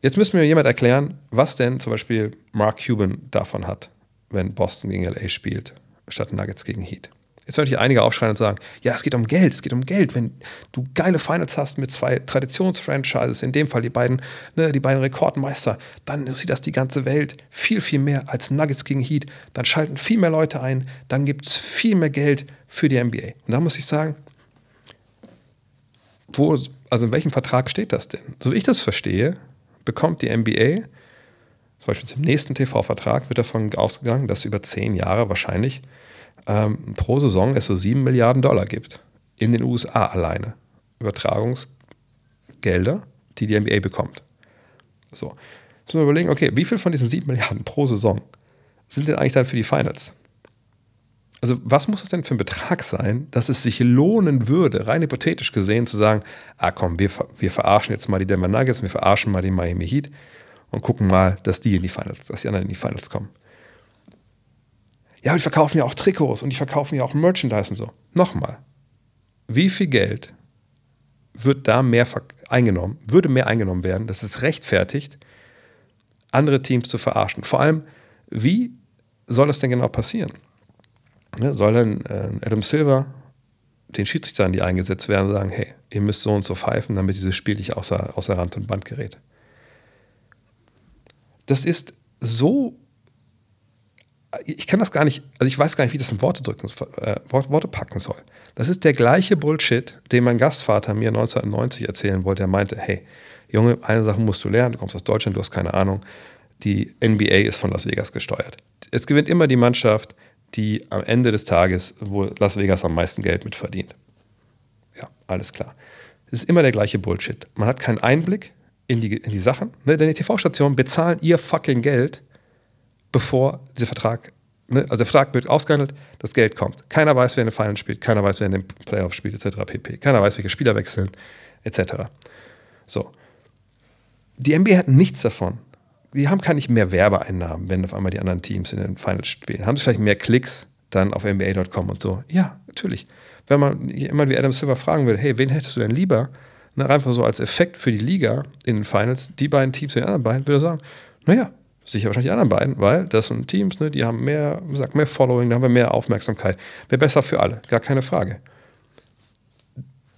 Jetzt müssen wir jemand erklären, was denn zum Beispiel Mark Cuban davon hat, wenn Boston gegen LA spielt, statt Nuggets gegen Heat. Jetzt werden natürlich einige aufschreien und sagen, ja, es geht um Geld, es geht um Geld. Wenn du geile Finals hast mit zwei Traditionsfranchises, in dem Fall die beiden, ne, die beiden Rekordmeister, dann sieht das die ganze Welt viel, viel mehr als Nuggets gegen Heat. Dann schalten viel mehr Leute ein, dann gibt es viel mehr Geld für die NBA. Und da muss ich sagen, wo, also in welchem Vertrag steht das denn? So wie ich das verstehe, bekommt die NBA, zum Beispiel im nächsten TV-Vertrag, wird davon ausgegangen, dass über zehn Jahre wahrscheinlich ähm, pro Saison es so 7 Milliarden Dollar gibt. In den USA alleine. Übertragungsgelder, die die NBA bekommt. So. Jetzt müssen wir überlegen, okay, wie viel von diesen 7 Milliarden pro Saison sind denn eigentlich dann für die Finals? Also was muss das denn für ein Betrag sein, dass es sich lohnen würde, rein hypothetisch gesehen, zu sagen, ah komm, wir, wir verarschen jetzt mal die Denver Nuggets, wir verarschen mal die Miami Heat und gucken mal, dass die in die Finals, dass die anderen in die Finals kommen. Ja, die verkaufen ja auch Trikots und die verkaufen ja auch Merchandise und so. Nochmal, wie viel Geld wird da mehr eingenommen, würde mehr eingenommen werden, dass es rechtfertigt, andere Teams zu verarschen? Vor allem, wie soll das denn genau passieren? Ne, soll dann äh, Adam Silver den Schiedsrichtern, die eingesetzt werden, sagen, hey, ihr müsst so und so pfeifen, damit dieses Spiel nicht außer, außer Rand und Band gerät. Das ist so ich kann das gar nicht, also ich weiß gar nicht, wie das in Worte drücken, äh, Worte packen soll. Das ist der gleiche Bullshit, den mein Gastvater mir 1990 erzählen wollte. Er meinte, hey, Junge, eine Sache musst du lernen, du kommst aus Deutschland, du hast keine Ahnung. Die NBA ist von Las Vegas gesteuert. Es gewinnt immer die Mannschaft, die am Ende des Tages, wo Las Vegas am meisten Geld mit verdient. Ja, alles klar. Es ist immer der gleiche Bullshit. Man hat keinen Einblick in die, in die Sachen. Ne? Denn die TV-Stationen bezahlen ihr fucking Geld bevor dieser Vertrag, ne, also der Vertrag wird ausgehandelt, das Geld kommt. Keiner weiß, wer in den Finals spielt, keiner weiß, wer in den Playoffs spielt, etc. pp. Keiner weiß, welche Spieler wechseln, etc. So. Die NBA hat nichts davon. Die haben gar nicht mehr Werbeeinnahmen, wenn auf einmal die anderen Teams in den Finals spielen. Haben sie vielleicht mehr Klicks dann auf NBA.com und so? Ja, natürlich. Wenn man jemand wie Adam Silver fragen würde, hey, wen hättest du denn lieber? Ne, einfach so als Effekt für die Liga in den Finals, die beiden Teams in den anderen beiden, würde er sagen, naja, sicher wahrscheinlich die anderen beiden, weil das sind Teams, ne, die haben mehr, sagt, mehr Following, da haben wir mehr Aufmerksamkeit. Wäre besser für alle, gar keine Frage.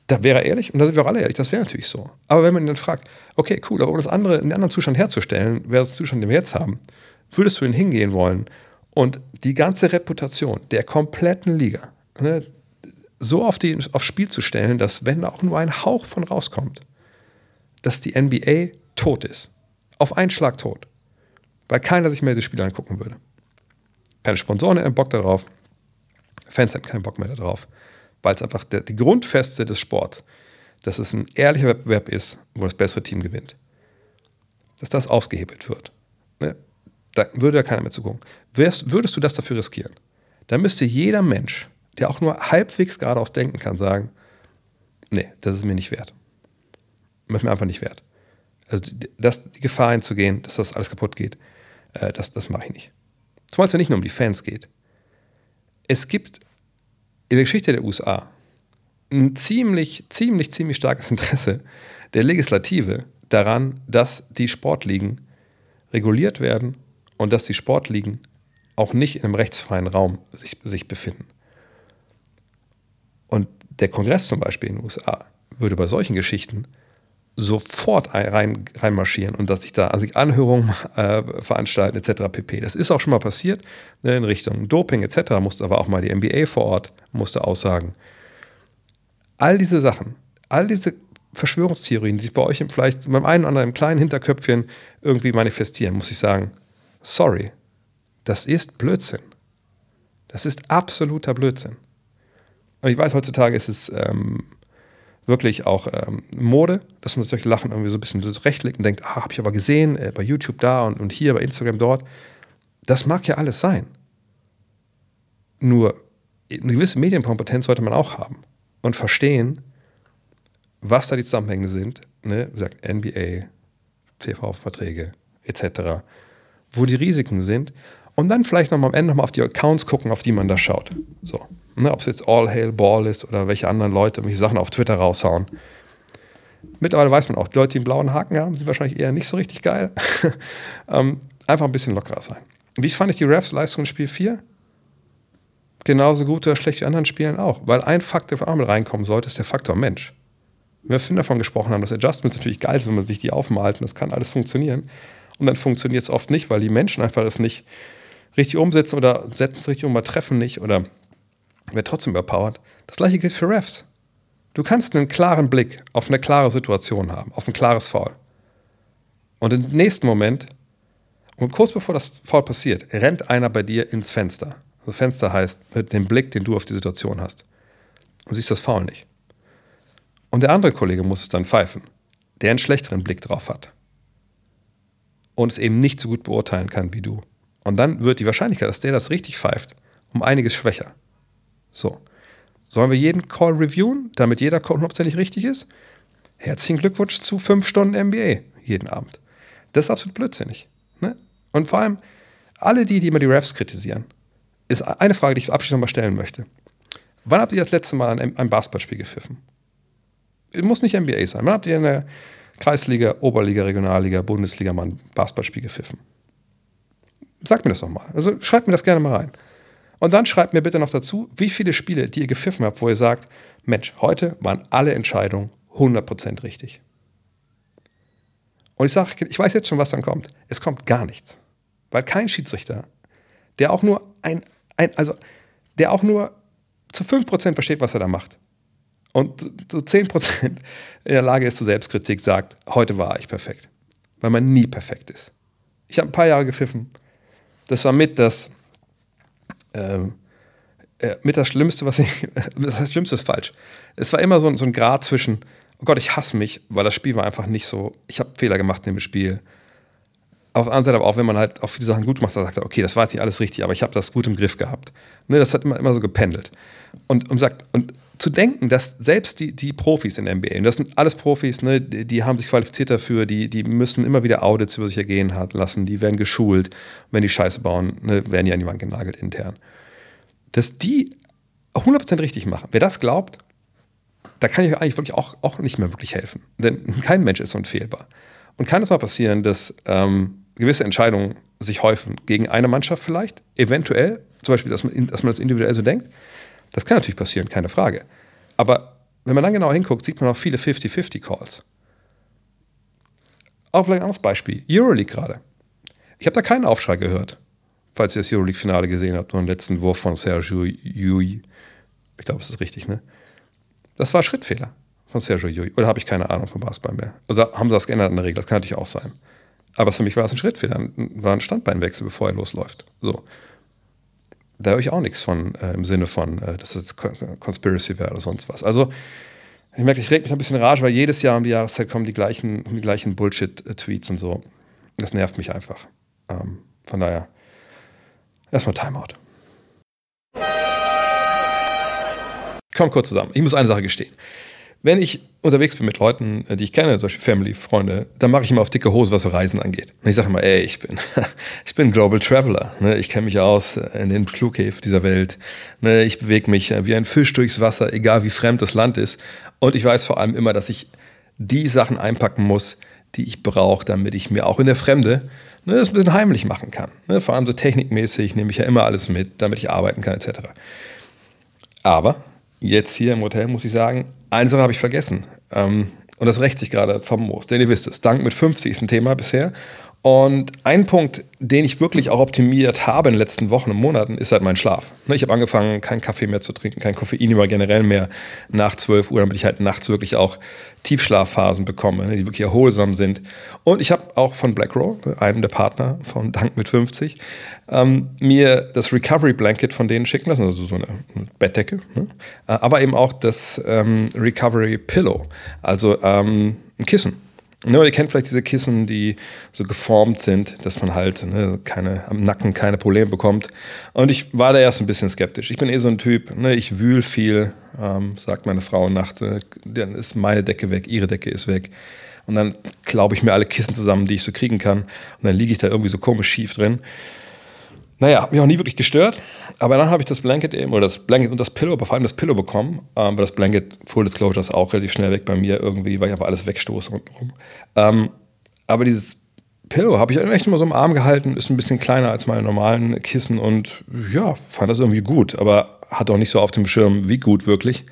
Da wäre er ehrlich und da sind wir auch alle ehrlich, das wäre natürlich so. Aber wenn man ihn dann fragt, okay, cool, aber um das andere, den anderen Zustand herzustellen, wäre das Zustand, den wir jetzt haben, würdest du ihn hingehen wollen und die ganze Reputation der kompletten Liga ne, so auf die, aufs Spiel zu stellen, dass wenn da auch nur ein Hauch von rauskommt, dass die NBA tot ist. Auf einen Schlag tot weil keiner sich mehr diese Spiele angucken würde. Keine Sponsoren haben Bock darauf, Fans haben keinen Bock mehr darauf, weil es einfach der, die Grundfeste des Sports, dass es ein ehrlicher Wettbewerb ist, wo das bessere Team gewinnt, dass das ausgehebelt wird. Ne? Da würde ja keiner mehr zugucken. Wärst, würdest du das dafür riskieren? Dann müsste jeder Mensch, der auch nur halbwegs geradeaus denken kann, sagen, nee, das ist mir nicht wert. Das ist mir einfach nicht wert. Also das, die Gefahr einzugehen, dass das alles kaputt geht, äh, das, das mache ich nicht. Zumal es ja nicht nur um die Fans geht. Es gibt in der Geschichte der USA ein ziemlich, ziemlich, ziemlich starkes Interesse der Legislative daran, dass die Sportligen reguliert werden und dass die Sportligen auch nicht in einem rechtsfreien Raum sich, sich befinden. Und der Kongress zum Beispiel in den USA würde bei solchen Geschichten sofort rein, reinmarschieren und dass sich da also Anhörungen äh, veranstalten etc. pp. Das ist auch schon mal passiert ne, in Richtung Doping etc. Musste aber auch mal die NBA vor Ort musste aussagen. All diese Sachen, all diese Verschwörungstheorien, die sich bei euch vielleicht beim einen oder anderen im kleinen Hinterköpfchen irgendwie manifestieren, muss ich sagen, sorry, das ist Blödsinn. Das ist absoluter Blödsinn. Und ich weiß, heutzutage ist es ähm, wirklich auch ähm, Mode, dass man solche Lachen irgendwie so ein bisschen zurechtlegt und denkt, ah, habe ich aber gesehen, äh, bei YouTube da und, und hier, bei Instagram dort. Das mag ja alles sein. Nur eine gewisse Medienkompetenz sollte man auch haben und verstehen, was da die Zusammenhänge sind. Ne? Wie gesagt, NBA, TV-Verträge etc., wo die Risiken sind. Und dann vielleicht nochmal am Ende nochmal auf die Accounts gucken, auf die man da schaut. So. Ne, Ob es jetzt All Hail Ball ist oder welche anderen Leute irgendwelche Sachen auf Twitter raushauen. Mittlerweile weiß man auch, die Leute, die einen blauen Haken haben, sind wahrscheinlich eher nicht so richtig geil. ähm, einfach ein bisschen lockerer sein. Wie fand ich die Refs Leistung in Spiel 4? Genauso gut oder schlecht wie anderen Spielen auch. Weil ein Faktor für mit reinkommen sollte, ist der Faktor Mensch. Wir vorhin davon gesprochen haben, dass Adjustments natürlich geil sind, wenn man sich die aufmalt und das kann alles funktionieren. Und dann funktioniert es oft nicht, weil die Menschen einfach es nicht richtig umsetzen oder setzen es richtig um, aber treffen nicht oder wird trotzdem überpowered. Das gleiche gilt für Refs. Du kannst einen klaren Blick auf eine klare Situation haben, auf ein klares Foul. Und im nächsten Moment, und kurz bevor das Foul passiert, rennt einer bei dir ins Fenster. Also Fenster heißt dem Blick, den du auf die Situation hast. Und siehst das Foul nicht. Und der andere Kollege muss es dann pfeifen, der einen schlechteren Blick drauf hat. Und es eben nicht so gut beurteilen kann wie du. Und dann wird die Wahrscheinlichkeit, dass der das richtig pfeift, um einiges schwächer. So. Sollen wir jeden Call reviewen, damit jeder Call hundertprozentig richtig ist? Herzlichen Glückwunsch zu fünf Stunden NBA jeden Abend. Das ist absolut blödsinnig. Ne? Und vor allem, alle die, die immer die Refs kritisieren, ist eine Frage, die ich abschließend nochmal stellen möchte. Wann habt ihr das letzte Mal ein, ein Basketballspiel gepfiffen? Muss nicht NBA sein. Wann habt ihr in der Kreisliga, Oberliga, Regionalliga, Bundesliga mal ein Basketballspiel gepfiffen? Sagt mir das doch mal. Also schreibt mir das gerne mal rein. Und dann schreibt mir bitte noch dazu, wie viele Spiele, die ihr gepfiffen habt, wo ihr sagt, Mensch, heute waren alle Entscheidungen 100% richtig. Und ich sage, ich weiß jetzt schon, was dann kommt. Es kommt gar nichts. Weil kein Schiedsrichter, der auch nur ein, ein also der auch nur zu 5% versteht, was er da macht. Und zu 10% in der Lage ist zur Selbstkritik, sagt, heute war ich perfekt. Weil man nie perfekt ist. Ich habe ein paar Jahre gepfiffen. Das war mit das, ähm, äh, mit das Schlimmste, was ich, das Schlimmste ist falsch. Es war immer so, so ein Grad zwischen, oh Gott, ich hasse mich, weil das Spiel war einfach nicht so, ich habe Fehler gemacht in dem Spiel. Auf der anderen Seite aber auch, wenn man halt auch viele Sachen gut macht, dann sagt er, okay, das war jetzt nicht alles richtig, aber ich habe das gut im Griff gehabt. Ne, das hat immer, immer so gependelt. Und, und, sagt, und zu denken, dass selbst die, die Profis in der NBA, und das sind alles Profis, ne, die, die, haben sich qualifiziert dafür, die, die müssen immer wieder Audits über sich ergehen lassen, die werden geschult, wenn die Scheiße bauen, ne, werden die an die Wand genagelt intern. Dass die 100% richtig machen. Wer das glaubt, da kann ich euch eigentlich wirklich auch, auch nicht mehr wirklich helfen. Denn kein Mensch ist unfehlbar. Und kann es mal passieren, dass ähm, gewisse Entscheidungen sich häufen gegen eine Mannschaft vielleicht, eventuell, zum Beispiel, dass man, dass man das individuell so denkt, das kann natürlich passieren, keine Frage. Aber wenn man dann genau hinguckt, sieht man auch viele 50-50-Calls. Auch vielleicht ein anderes Beispiel. Euroleague gerade. Ich habe da keinen Aufschrei gehört, falls ihr das Euroleague-Finale gesehen habt, nur den letzten Wurf von Sergio Yui. Ich glaube, es ist richtig, ne? Das war Schrittfehler von Sergio Yui. Oder habe ich keine Ahnung von Basketball mehr? Oder haben sie das geändert in der Regel? Das kann natürlich auch sein. Aber für mich war es ein Schrittfehler, war ein Standbeinwechsel, bevor er losläuft. So da höre ich auch nichts von äh, im Sinne von, äh, dass es Conspiracy wäre oder sonst was. Also ich merke, ich reg mich ein bisschen rage, weil jedes Jahr um die Jahreszeit kommen die gleichen, die gleichen Bullshit-Tweets und so. Das nervt mich einfach. Ähm, von daher, erstmal Timeout. Komm kurz zusammen. Ich muss eine Sache gestehen. Wenn ich unterwegs bin mit Leuten, äh, die ich kenne, zum Beispiel Family, Freunde, dann mache ich immer auf dicke Hose, was so Reisen angeht. Und ich sage immer, ey, ich bin, ich bin Global Traveler. Ne? Ich kenne mich aus äh, in den Flughäfen dieser Welt. Ne? Ich bewege mich äh, wie ein Fisch durchs Wasser, egal wie fremd das Land ist. Und ich weiß vor allem immer, dass ich die Sachen einpacken muss, die ich brauche, damit ich mir auch in der Fremde ne, das ein bisschen heimlich machen kann. Ne? Vor allem so technikmäßig nehme ich ja immer alles mit, damit ich arbeiten kann, etc. Aber jetzt hier im Hotel muss ich sagen, eine Sache habe ich vergessen. Ähm, und das rächt sich gerade famos. Denn ihr wisst es, Dank mit 50 ist ein Thema bisher. Und ein Punkt, den ich wirklich auch optimiert habe in den letzten Wochen und Monaten, ist halt mein Schlaf. Ne, ich habe angefangen, keinen Kaffee mehr zu trinken, kein Koffein über generell mehr nach 12 Uhr, damit ich halt nachts wirklich auch Tiefschlafphasen bekomme, ne, die wirklich erholsam sind. Und ich habe auch von BlackRoll, ne, einem der Partner von Dank mit 50, ähm, mir das Recovery Blanket von denen schicken lassen, also so eine Bettdecke? Äh, aber eben auch das ähm, Recovery Pillow, also ähm, ein Kissen Ne, ihr kennt vielleicht diese Kissen, die so geformt sind, dass man halt ne, keine, am Nacken keine Probleme bekommt. Und ich war da erst ein bisschen skeptisch. Ich bin eh so ein Typ, ne, ich wühl viel, ähm, sagt meine Frau nachts, äh, dann ist meine Decke weg, ihre Decke ist weg. Und dann glaube ich mir alle Kissen zusammen, die ich so kriegen kann. Und dann liege ich da irgendwie so komisch schief drin. Naja, hat mich auch nie wirklich gestört. Aber dann habe ich das Blanket eben, oder das Blanket und das Pillow, aber vor allem das Pillow bekommen. Ähm, weil das Blanket, Full Disclosure, ist auch relativ schnell weg bei mir irgendwie, weil ich einfach alles wegstoße untenrum. Ähm, aber dieses Pillow habe ich echt immer so im Arm gehalten, ist ein bisschen kleiner als meine normalen Kissen und ja, fand das irgendwie gut, aber hat auch nicht so auf dem Schirm, wie gut wirklich,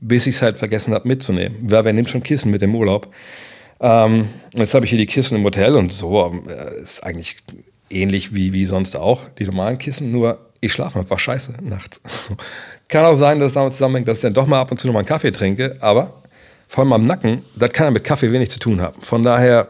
bis ich es halt vergessen habe mitzunehmen. Wer, wer nimmt schon Kissen mit dem Urlaub? Ähm, jetzt habe ich hier die Kissen im Hotel und so, äh, ist eigentlich ähnlich wie, wie sonst auch, die normalen Kissen, nur ich schlafe einfach scheiße nachts. kann auch sein, dass es damit zusammenhängt, dass ich dann doch mal ab und zu noch mal einen Kaffee trinke, aber vor allem am Nacken, das kann ja mit Kaffee wenig zu tun haben. Von daher,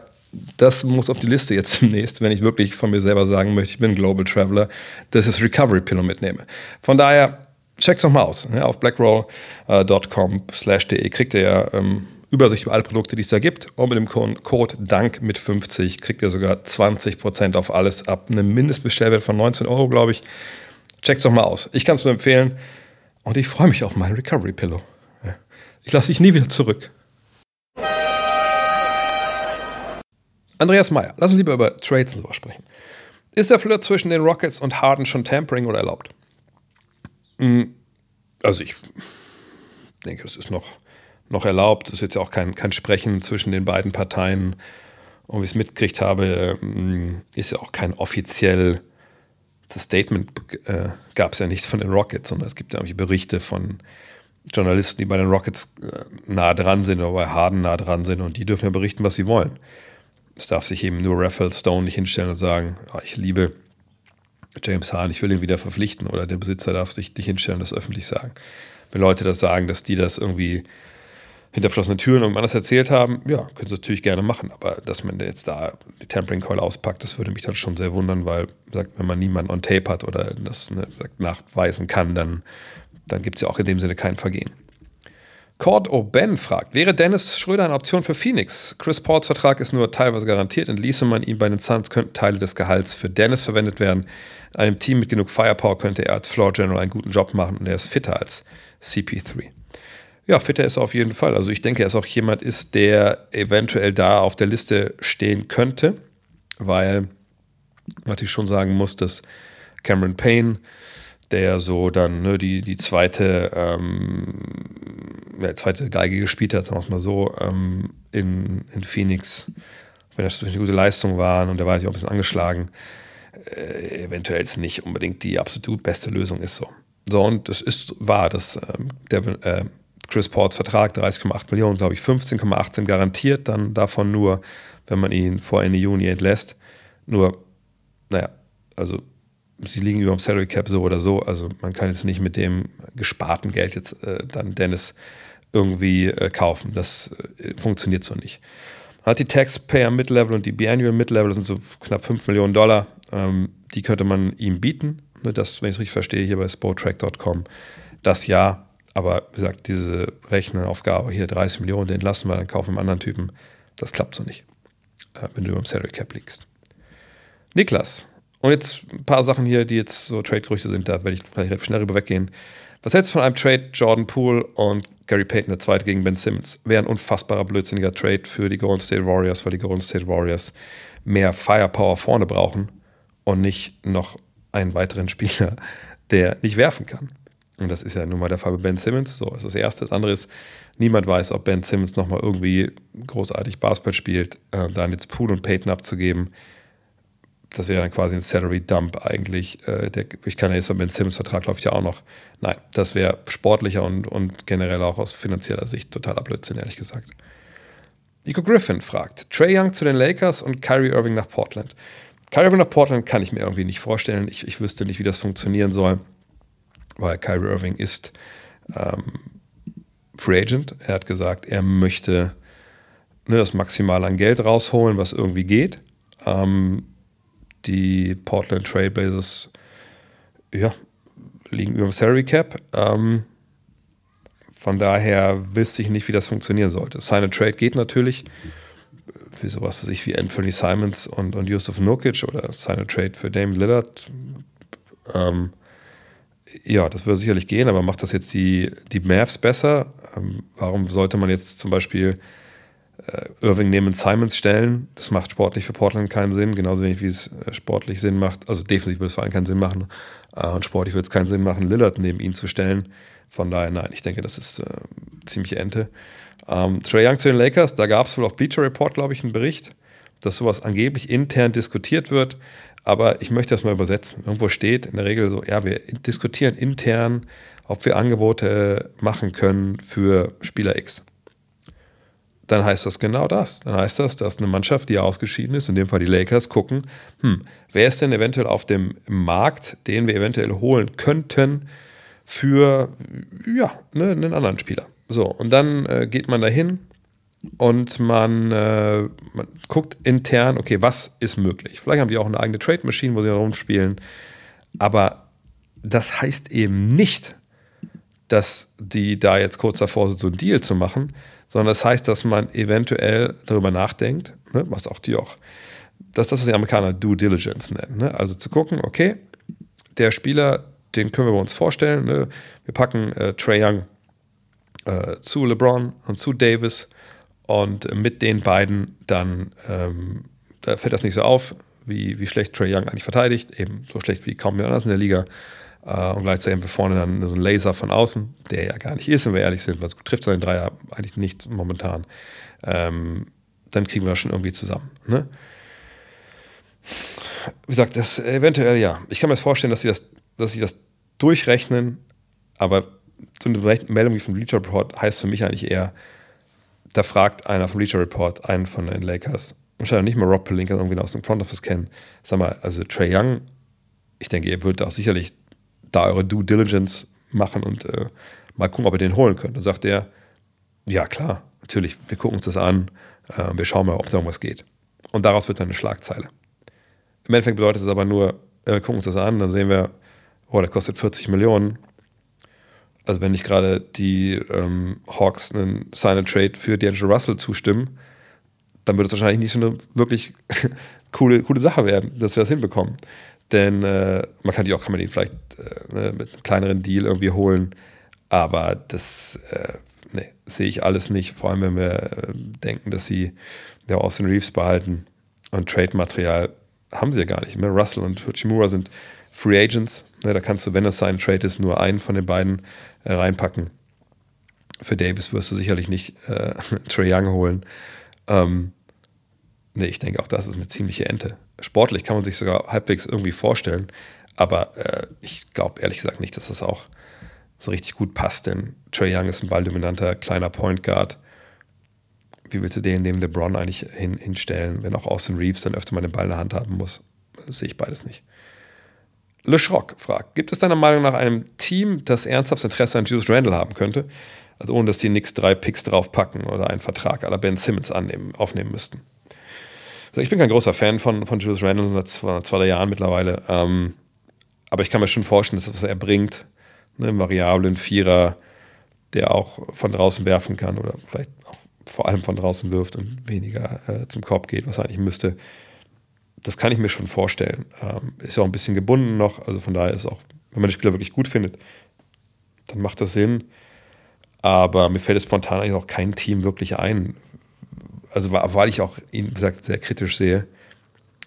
das muss auf die Liste jetzt demnächst, wenn ich wirklich von mir selber sagen möchte, ich bin Global Traveler, dass ich das Recovery Pillow mitnehme. Von daher, check's noch mal aus. Ja, auf blackroll.com/de kriegt ihr ja ähm, Übersicht über alle Produkte, die es da gibt. Und mit dem Code DANK mit 50 kriegt ihr sogar 20% auf alles ab einem Mindestbestellwert von 19 Euro, glaube ich. Check's doch mal aus. Ich kann es nur empfehlen. Und ich freue mich auf meinen Recovery Pillow. Ich lasse dich nie wieder zurück. Andreas Meyer, lass uns lieber über Trades und sowas sprechen. Ist der Flirt zwischen den Rockets und Harden schon Tampering oder erlaubt? Hm, also ich denke, es ist noch, noch erlaubt. Es ist jetzt ja auch kein, kein Sprechen zwischen den beiden Parteien. Und wie ich es mitgekriegt habe, hm, ist ja auch kein offiziell das Statement äh, gab es ja nicht von den Rockets, sondern es gibt ja irgendwie Berichte von Journalisten, die bei den Rockets äh, nah dran sind oder bei Harden nah dran sind und die dürfen ja berichten, was sie wollen. Es darf sich eben nur Raphael Stone nicht hinstellen und sagen, oh, ich liebe James Harden, ich will ihn wieder verpflichten oder der Besitzer darf sich nicht hinstellen und das öffentlich sagen. Wenn Leute das sagen, dass die das irgendwie hinter verschlossenen Türen irgendwann anders erzählt haben, ja, können sie natürlich gerne machen. Aber dass man jetzt da die Tampering Coil auspackt, das würde mich dann schon sehr wundern, weil, sagt, wenn man niemanden on Tape hat oder das ne, nachweisen kann, dann, dann gibt es ja auch in dem Sinne kein Vergehen. Cord O'Ben fragt, wäre Dennis Schröder eine Option für Phoenix? Chris Pauls Vertrag ist nur teilweise garantiert. Entließe man ihn bei den Suns, könnten Teile des Gehalts für Dennis verwendet werden. In einem Team mit genug Firepower könnte er als Floor General einen guten Job machen und er ist fitter als CP3. Ja, fitter ist er auf jeden Fall. Also ich denke, er ist auch jemand ist, der eventuell da auf der Liste stehen könnte, weil was ich schon sagen muss, dass Cameron Payne, der so dann ne, die, die zweite, ähm, ja, zweite Geige gespielt hat, sagen wir es mal so, ähm, in, in Phoenix, wenn das eine gute Leistung war und der war sich auch ein bisschen angeschlagen, äh, eventuell jetzt nicht unbedingt die absolut beste Lösung ist so. So, und es ist wahr, dass ähm, der, äh, Chris Pauls Vertrag 30,8 Millionen, glaube ich, 15,8 sind garantiert, dann davon nur, wenn man ihn vor Ende Juni entlässt. Nur, naja, also sie liegen über dem Salary Cap so oder so. Also man kann jetzt nicht mit dem gesparten Geld jetzt äh, dann Dennis irgendwie äh, kaufen. Das äh, funktioniert so nicht. Man hat die Taxpayer Mid-Level und die Biannual Mid-Level, das sind so knapp 5 Millionen Dollar. Ähm, die könnte man ihm bieten. Ne, das, wenn ich es richtig verstehe, hier bei spotrack.com. Das ja, aber wie gesagt, diese Rechenaufgabe hier 30 Millionen, den lassen wir, dann kaufen wir einen anderen Typen. Das klappt so nicht, äh, wenn du über dem Salary Cap liegst. Niklas, und jetzt ein paar Sachen hier, die jetzt so Trade-Gerüchte sind, da werde ich vielleicht schnell rüber weggehen. Was hältst du von einem Trade Jordan Poole und Gary Payton, der zweite gegen Ben Simmons? Wäre ein unfassbarer, blödsinniger Trade für die Golden State Warriors, weil die Golden State Warriors mehr Firepower vorne brauchen und nicht noch einen weiteren Spieler, der nicht werfen kann. Und das ist ja nun mal der Fall bei Ben Simmons. So ist das Erste. Das andere ist, niemand weiß, ob Ben Simmons nochmal irgendwie großartig Basketball spielt. Äh, dann jetzt Poole und Peyton abzugeben, das wäre dann quasi ein Salary Dump eigentlich. Äh, der, ich kann ja jetzt, Ben Simmons Vertrag läuft ja auch noch. Nein, das wäre sportlicher und, und generell auch aus finanzieller Sicht totaler Blödsinn, ehrlich gesagt. Nico Griffin fragt: Trey Young zu den Lakers und Kyrie Irving nach Portland. Kyrie Irving nach Portland kann ich mir irgendwie nicht vorstellen. Ich, ich wüsste nicht, wie das funktionieren soll weil Kyrie Irving ist ähm, Free Agent. Er hat gesagt, er möchte ne, das Maximale an Geld rausholen, was irgendwie geht. Ähm, die Portland Trailblazers ja, liegen über dem Salary Cap. Ähm, von daher wüsste ich nicht, wie das funktionieren sollte. Sign Trade geht natürlich. Wie sowas für sich wie Anthony Simons und, und Yusuf Nurkic oder Sign Trade für Dame Lillard. Ähm, ja, das würde sicherlich gehen, aber macht das jetzt die, die Mavs besser? Ähm, warum sollte man jetzt zum Beispiel äh, Irving neben Simons stellen? Das macht sportlich für Portland keinen Sinn, genauso wenig wie es äh, sportlich Sinn macht. Also defensiv würde es vor allem keinen Sinn machen äh, und sportlich würde es keinen Sinn machen, Lillard neben ihn zu stellen. Von daher, nein, ich denke, das ist äh, ziemlich Ente. Ähm, Trey Young zu den Lakers, da gab es wohl auf Bleacher Report, glaube ich, einen Bericht, dass sowas angeblich intern diskutiert wird. Aber ich möchte das mal übersetzen. Irgendwo steht in der Regel so, ja, wir diskutieren intern, ob wir Angebote machen können für Spieler X. Dann heißt das genau das. Dann heißt das, dass eine Mannschaft, die ausgeschieden ist, in dem Fall die Lakers, gucken, hm, wer ist denn eventuell auf dem Markt, den wir eventuell holen könnten für ja, ne, einen anderen Spieler. So, und dann äh, geht man dahin, und man, äh, man, guckt intern, okay, was ist möglich? Vielleicht haben die auch eine eigene Trade Machine, wo sie da rumspielen, aber das heißt eben nicht, dass die da jetzt kurz davor sind, so einen Deal zu machen, sondern das heißt, dass man eventuell darüber nachdenkt, ne, was auch die auch, das ist das, was die Amerikaner Due Diligence nennen. Ne? Also zu gucken, okay, der Spieler den können wir uns vorstellen. Ne? Wir packen äh, Trey Young äh, zu LeBron und zu Davis und mit den beiden dann ähm, da fällt das nicht so auf, wie, wie schlecht Trey Young eigentlich verteidigt, eben so schlecht wie kaum jemand anders in der Liga. Uh, und gleichzeitig haben wir vorne dann so einen Laser von außen, der ja gar nicht ist, wenn wir ehrlich sind, was trifft seinen Dreier eigentlich nicht momentan. Ähm, dann kriegen wir das schon irgendwie zusammen. Ne? Wie gesagt, das eventuell ja. Ich kann mir das vorstellen, dass sie das, dass sie das durchrechnen, aber so eine Meldung wie von Bleacher Report heißt für mich eigentlich eher, da fragt einer vom Bleacher Report einen von den Lakers, wahrscheinlich nicht mal Rob Pelinka irgendwie aus dem Front Office kennen. Sag mal, also Trey Young, ich denke, ihr würdet auch sicherlich da eure Due Diligence machen und äh, mal gucken, ob ihr den holen könnt. Dann sagt er, ja klar, natürlich, wir gucken uns das an, äh, wir schauen mal, ob da irgendwas geht. Und daraus wird dann eine Schlagzeile. Im Endeffekt bedeutet es aber nur, äh, wir gucken uns das an, dann sehen wir, oh, der kostet 40 Millionen. Also wenn nicht gerade die ähm, Hawks einen Sign-a-Trade für D'Angelo Russell zustimmen, dann wird es wahrscheinlich nicht so eine wirklich coole, coole Sache werden, dass wir das hinbekommen. Denn äh, man kann die auch, kann man den vielleicht äh, ne, mit einem kleineren Deal irgendwie holen. Aber das äh, nee, sehe ich alles nicht. Vor allem, wenn wir äh, denken, dass sie der Austin Reeves behalten und Trade-Material haben sie ja gar nicht. Mehr. Russell und Hachimura sind Free Agents. Ne, da kannst du, wenn es sein Trade ist, nur einen von den beiden reinpacken. Für Davis wirst du sicherlich nicht äh, Trey Young holen. Ähm, nee, ich denke auch, das ist eine ziemliche Ente. Sportlich kann man sich sogar halbwegs irgendwie vorstellen, aber äh, ich glaube ehrlich gesagt nicht, dass das auch so richtig gut passt, denn Trey Young ist ein balldominanter kleiner Point Guard. Wie willst du den neben LeBron eigentlich hin, hinstellen, wenn auch Austin Reeves dann öfter mal den Ball in der Hand haben muss? Sehe ich beides nicht. Le Schrock fragt: Gibt es deiner Meinung nach einem Team, das ernsthaftes Interesse an Julius Randle haben könnte? Also ohne dass die nix drei Picks draufpacken oder einen Vertrag aller Ben Simmons annehmen, aufnehmen müssten. Also ich bin kein großer Fan von, von Julius Randle seit zwei, zwei drei Jahren mittlerweile. Ähm, aber ich kann mir schon vorstellen, dass das, was er bringt, ne, einen variablen Vierer, der auch von draußen werfen kann oder vielleicht auch vor allem von draußen wirft und weniger äh, zum Korb geht, was er eigentlich müsste. Das kann ich mir schon vorstellen. Ähm, ist ja auch ein bisschen gebunden noch, also von daher ist auch, wenn man den Spieler wirklich gut findet, dann macht das Sinn. Aber mir fällt es spontan eigentlich auch kein Team wirklich ein. Also weil ich auch ihn, wie gesagt, sehr kritisch sehe.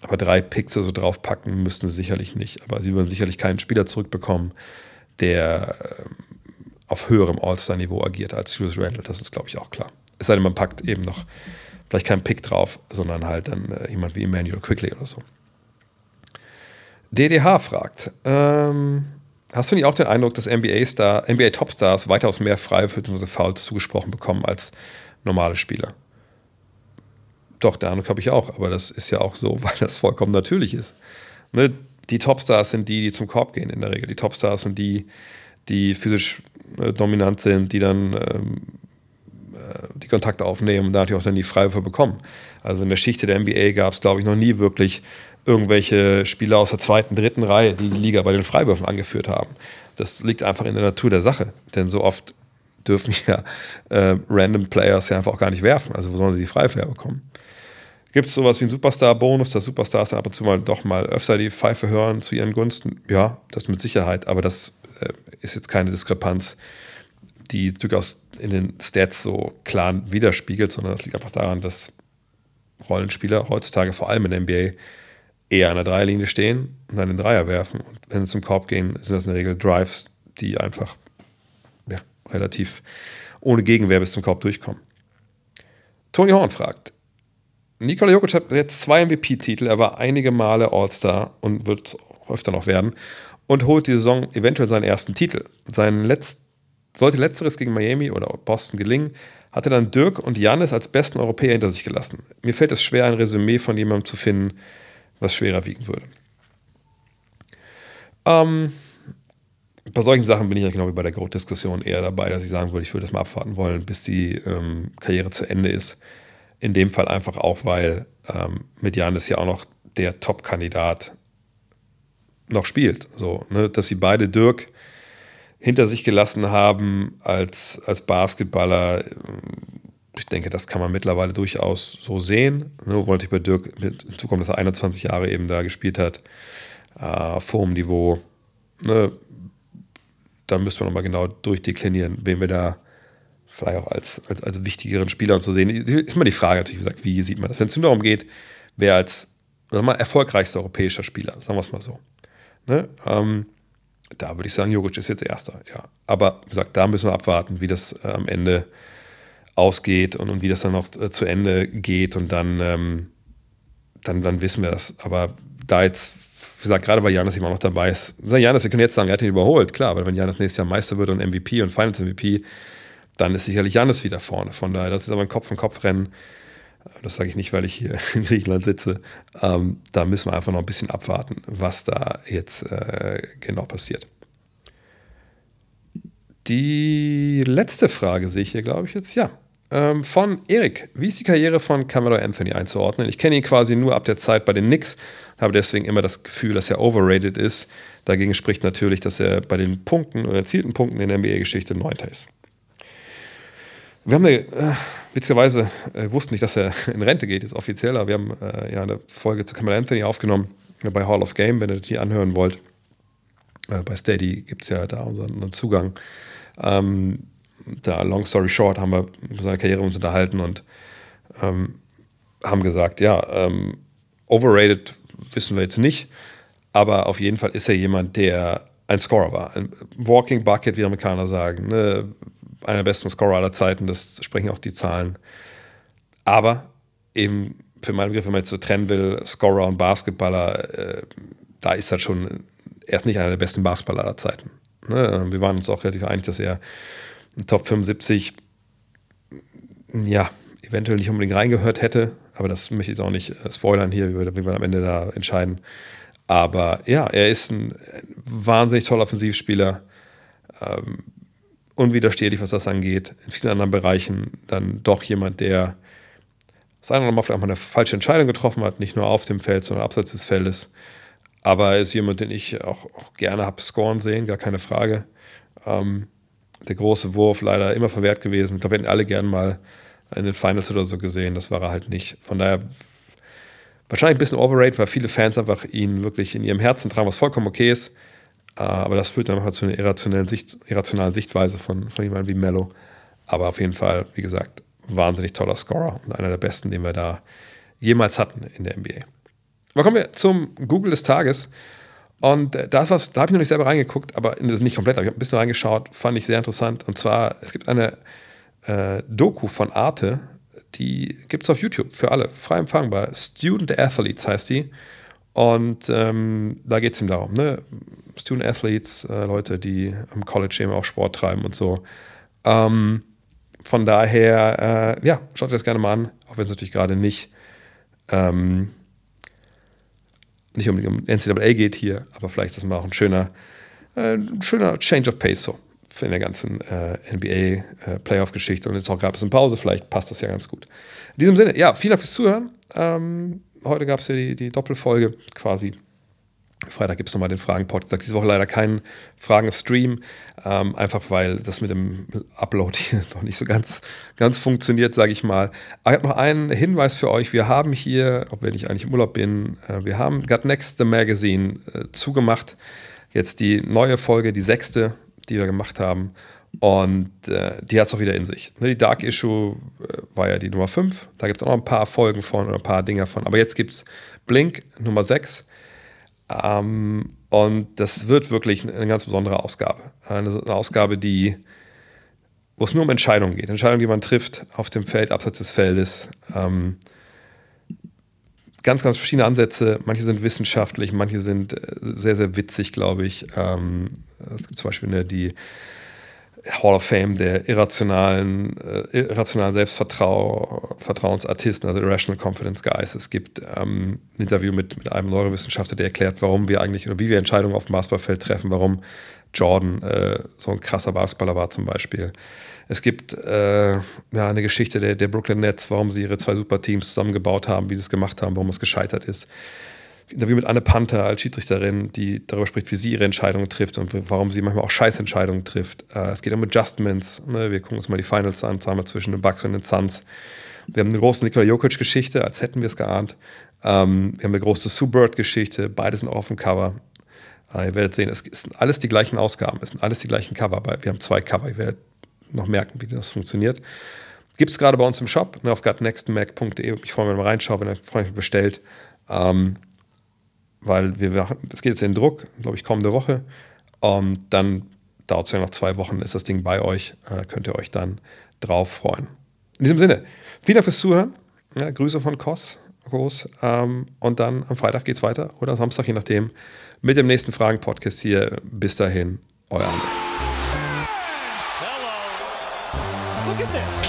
Aber drei Picks so draufpacken müssten sie sicherlich nicht. Aber sie würden sicherlich keinen Spieler zurückbekommen, der ähm, auf höherem All-Star-Niveau agiert als Julius Randle. Das ist, glaube ich, auch klar. Es sei denn, man packt eben noch vielleicht keinen Pick drauf, sondern halt dann äh, jemand wie Emmanuel Quickly oder so. DDH fragt, ähm, Hast du nicht auch den Eindruck, dass NBA-Star, NBA-Topstars weitaus mehr Freiwürfe bzw. Fouls zugesprochen bekommen als normale Spieler? Doch, den Eindruck habe ich auch, aber das ist ja auch so, weil das vollkommen natürlich ist. Ne? Die Topstars sind die, die zum Korb gehen in der Regel. Die Topstars sind die, die physisch äh, dominant sind, die dann ähm, äh, die Kontakte aufnehmen und dadurch auch dann die Freiwürfe bekommen. Also in der Schicht der NBA gab es, glaube ich, noch nie wirklich irgendwelche Spieler aus der zweiten, dritten Reihe, die die Liga bei den Freiwürfen angeführt haben. Das liegt einfach in der Natur der Sache. Denn so oft dürfen ja äh, random Players ja einfach auch gar nicht werfen. Also wo sollen sie die Freiwürfe bekommen? Gibt es sowas wie einen Superstar-Bonus, dass Superstars dann ab und zu mal doch mal öfter die Pfeife hören zu ihren Gunsten? Ja, das mit Sicherheit, aber das äh, ist jetzt keine Diskrepanz, die durchaus in den Stats so klar widerspiegelt, sondern das liegt einfach daran, dass Rollenspieler heutzutage vor allem in der NBA eher an der Dreierlinie stehen und dann den Dreier werfen. Und wenn sie zum Korb gehen, sind das in der Regel Drives, die einfach ja, relativ ohne Gegenwehr bis zum Korb durchkommen. Tony Horn fragt, Nikola Jokic hat jetzt zwei MVP-Titel, er war einige Male All-Star und wird öfter noch werden und holt die Saison eventuell seinen ersten Titel. Sein Letzt, sollte letzteres gegen Miami oder Boston gelingen, hat er dann Dirk und Janis als besten Europäer hinter sich gelassen. Mir fällt es schwer, ein Resümee von jemandem zu finden, was schwerer wiegen würde. Ähm, bei solchen Sachen bin ich ja genau wie bei der Grotdiskussion eher dabei, dass ich sagen würde, ich würde das mal abwarten wollen, bis die ähm, Karriere zu Ende ist. In dem Fall einfach auch, weil ähm, mit Janis ja auch noch der Top-Kandidat noch spielt. So, ne? Dass sie beide Dirk hinter sich gelassen haben als, als Basketballer, ich denke, das kann man mittlerweile durchaus so sehen. Ne, wollte ich bei Dirk hinzukommen, dass er 21 Jahre eben da gespielt hat, äh, auf hohem Niveau. Ne, da müssen wir nochmal genau durchdeklinieren, wen wir da vielleicht auch als, als, als wichtigeren Spieler zu sehen. Ist immer die Frage natürlich, wie gesagt, wie sieht man das? Wenn es nur darum geht, wer als sagen wir mal, erfolgreichster europäischer Spieler, sagen wir es mal so. Ne? Ähm, da würde ich sagen, Jogic ist jetzt Erster, ja. Aber wie gesagt, da müssen wir abwarten, wie das äh, am Ende ausgeht und, und wie das dann noch äh, zu Ende geht und dann, ähm, dann, dann wissen wir das. Aber da jetzt, wie gesagt, gerade weil Janis immer noch dabei ist, Janis, wir können jetzt sagen, er hat ihn überholt, klar, weil wenn Janis nächstes Jahr Meister wird und MVP und Finals MVP, dann ist sicherlich Janis wieder vorne. Von daher, das ist aber ein Kopf-an-Kopf-Rennen. Das sage ich nicht, weil ich hier in Griechenland sitze. Ähm, da müssen wir einfach noch ein bisschen abwarten, was da jetzt äh, genau passiert. Die letzte Frage sehe ich hier, glaube ich, jetzt. Ja, ähm, von Erik. Wie ist die Karriere von Camelo Anthony einzuordnen? Ich kenne ihn quasi nur ab der Zeit bei den Knicks, habe deswegen immer das Gefühl, dass er overrated ist. Dagegen spricht natürlich, dass er bei den Punkten oder erzielten Punkten in der NBA-Geschichte Neunter ist. Wir haben eine, äh, witzigerweise äh, wussten nicht, dass er in Rente geht, jetzt offiziell, aber wir haben äh, ja eine Folge zu Camelo Anthony aufgenommen äh, bei Hall of Game, wenn ihr die anhören wollt. Äh, bei Steady gibt es ja da unseren, unseren Zugang. Ähm, da, long story short, haben wir über seine Karriere uns unterhalten und ähm, haben gesagt, ja, ähm, overrated wissen wir jetzt nicht, aber auf jeden Fall ist er jemand, der ein Scorer war. Ein Walking Bucket, wie Amerikaner sagen. Ne? Einer der besten Scorer aller Zeiten, das sprechen auch die Zahlen. Aber eben für meinen Begriff, wenn man jetzt so trennen will, Scorer und Basketballer, äh, da ist er schon erst nicht einer der besten Basketballer aller Zeiten. Ne? Wir waren uns auch relativ einig, dass er Top 75 ja, eventuell nicht unbedingt reingehört hätte, aber das möchte ich jetzt auch nicht äh, spoilern hier, wie wir am Ende da entscheiden. Aber ja, er ist ein wahnsinnig toller Offensivspieler, ähm, unwiderstehlich, was das angeht. In vielen anderen Bereichen dann doch jemand, der das eine oder andere vielleicht mal eine falsche Entscheidung getroffen hat, nicht nur auf dem Feld, sondern abseits des Feldes. Aber er ist jemand, den ich auch, auch gerne habe scoren sehen, gar keine Frage. Ähm, der große Wurf leider immer verwehrt gewesen. Da werden alle gern mal in den Finals oder so gesehen. Das war er halt nicht. Von daher wahrscheinlich ein bisschen overrated, weil viele Fans einfach ihn wirklich in ihrem Herzen tragen, was vollkommen okay ist. Äh, aber das führt dann einfach zu einer irrationellen, Sicht, irrationalen Sichtweise von, von jemandem wie Mello. Aber auf jeden Fall, wie gesagt, wahnsinnig toller Scorer und einer der besten, den wir da jemals hatten in der NBA. Aber kommen wir zum Google des Tages. Und das was, da habe ich noch nicht selber reingeguckt, aber das ist nicht komplett, aber ich habe ein bisschen reingeschaut, fand ich sehr interessant. Und zwar, es gibt eine äh, Doku von Arte, die gibt es auf YouTube für alle, frei empfangbar. Student Athletes heißt die. Und ähm, da geht es ihm darum, ne? Student Athletes, äh, Leute, die am College eben auch Sport treiben und so. Ähm, von daher, äh, ja, schaut euch das gerne mal an, auch wenn es natürlich gerade nicht ähm, nicht unbedingt um NCAA geht hier, aber vielleicht ist das mal auch ein schöner, äh, ein schöner Change of Pace so für in der ganzen äh, NBA-Playoff-Geschichte. Äh, und jetzt auch gerade ein bisschen Pause, vielleicht passt das ja ganz gut. In diesem Sinne, ja, vielen Dank fürs Zuhören. Ähm, heute gab es ja die, die Doppelfolge quasi Freitag gibt es nochmal den Fragen-Pod. Gesagt, diese Woche leider keinen Fragen-Stream, ähm, einfach weil das mit dem Upload hier noch nicht so ganz, ganz funktioniert, sage ich mal. Aber ich habe noch einen Hinweis für euch. Wir haben hier, ob wenn ich eigentlich im Urlaub bin, äh, wir haben Got Next the Magazine äh, zugemacht. Jetzt die neue Folge, die sechste, die wir gemacht haben. Und äh, die hat es auch wieder in sich. Ne, die Dark Issue äh, war ja die Nummer 5. Da gibt es auch noch ein paar Folgen von oder ein paar Dinger von. Aber jetzt gibt es Blink Nummer 6 ähm, und das wird wirklich eine ganz besondere Ausgabe. Eine, eine Ausgabe, die, wo es nur um Entscheidungen geht. Entscheidungen, die man trifft auf dem Feld, abseits des Feldes. Ähm, ganz, ganz verschiedene Ansätze. Manche sind wissenschaftlich, manche sind äh, sehr, sehr witzig, glaube ich. Ähm, es gibt zum Beispiel eine, die Hall of Fame der irrationalen, äh, irrationalen Selbstvertrauensartisten, also Irrational Confidence Guys. Es gibt ähm, ein Interview mit, mit einem Neurowissenschaftler, der erklärt, warum wir eigentlich oder wie wir Entscheidungen auf dem Basketballfeld treffen, warum Jordan äh, so ein krasser Basketballer war zum Beispiel. Es gibt äh, ja, eine Geschichte der, der Brooklyn Nets, warum sie ihre zwei Superteams zusammengebaut haben, wie sie es gemacht haben, warum es gescheitert ist. Interview mit Anne Panther als Schiedsrichterin, die darüber spricht, wie sie ihre Entscheidungen trifft und warum sie manchmal auch Scheißentscheidungen trifft. Äh, es geht um Adjustments. Ne? Wir gucken uns mal die Finals an, wir zwischen den Bucks und den Suns. Wir haben eine große Nikola Jokic-Geschichte, als hätten wir es geahnt. Ähm, wir haben eine große Sue Bird-Geschichte, beide sind auch auf dem Cover. Äh, ihr werdet sehen, es sind alles die gleichen Ausgaben, es sind alles die gleichen Cover. Aber wir haben zwei Cover. Ihr werdet noch merken, wie das funktioniert. Gibt es gerade bei uns im Shop ne, auf gutnextmac.de. Ich freue mich, wenn man reinschaut, wenn ihr Freunde bestellt. Ähm, weil wir, das geht jetzt in Druck, glaube ich, kommende Woche. Um, dann dauert es ja noch zwei Wochen, ist das Ding bei euch. Äh, könnt ihr euch dann drauf freuen. In diesem Sinne, vielen Dank fürs Zuhören. Ja, Grüße von Kos. Groß. Ähm, und dann am Freitag geht es weiter oder Samstag, je nachdem, mit dem nächsten Fragen-Podcast hier. Bis dahin, euer André. Hello. Look at this.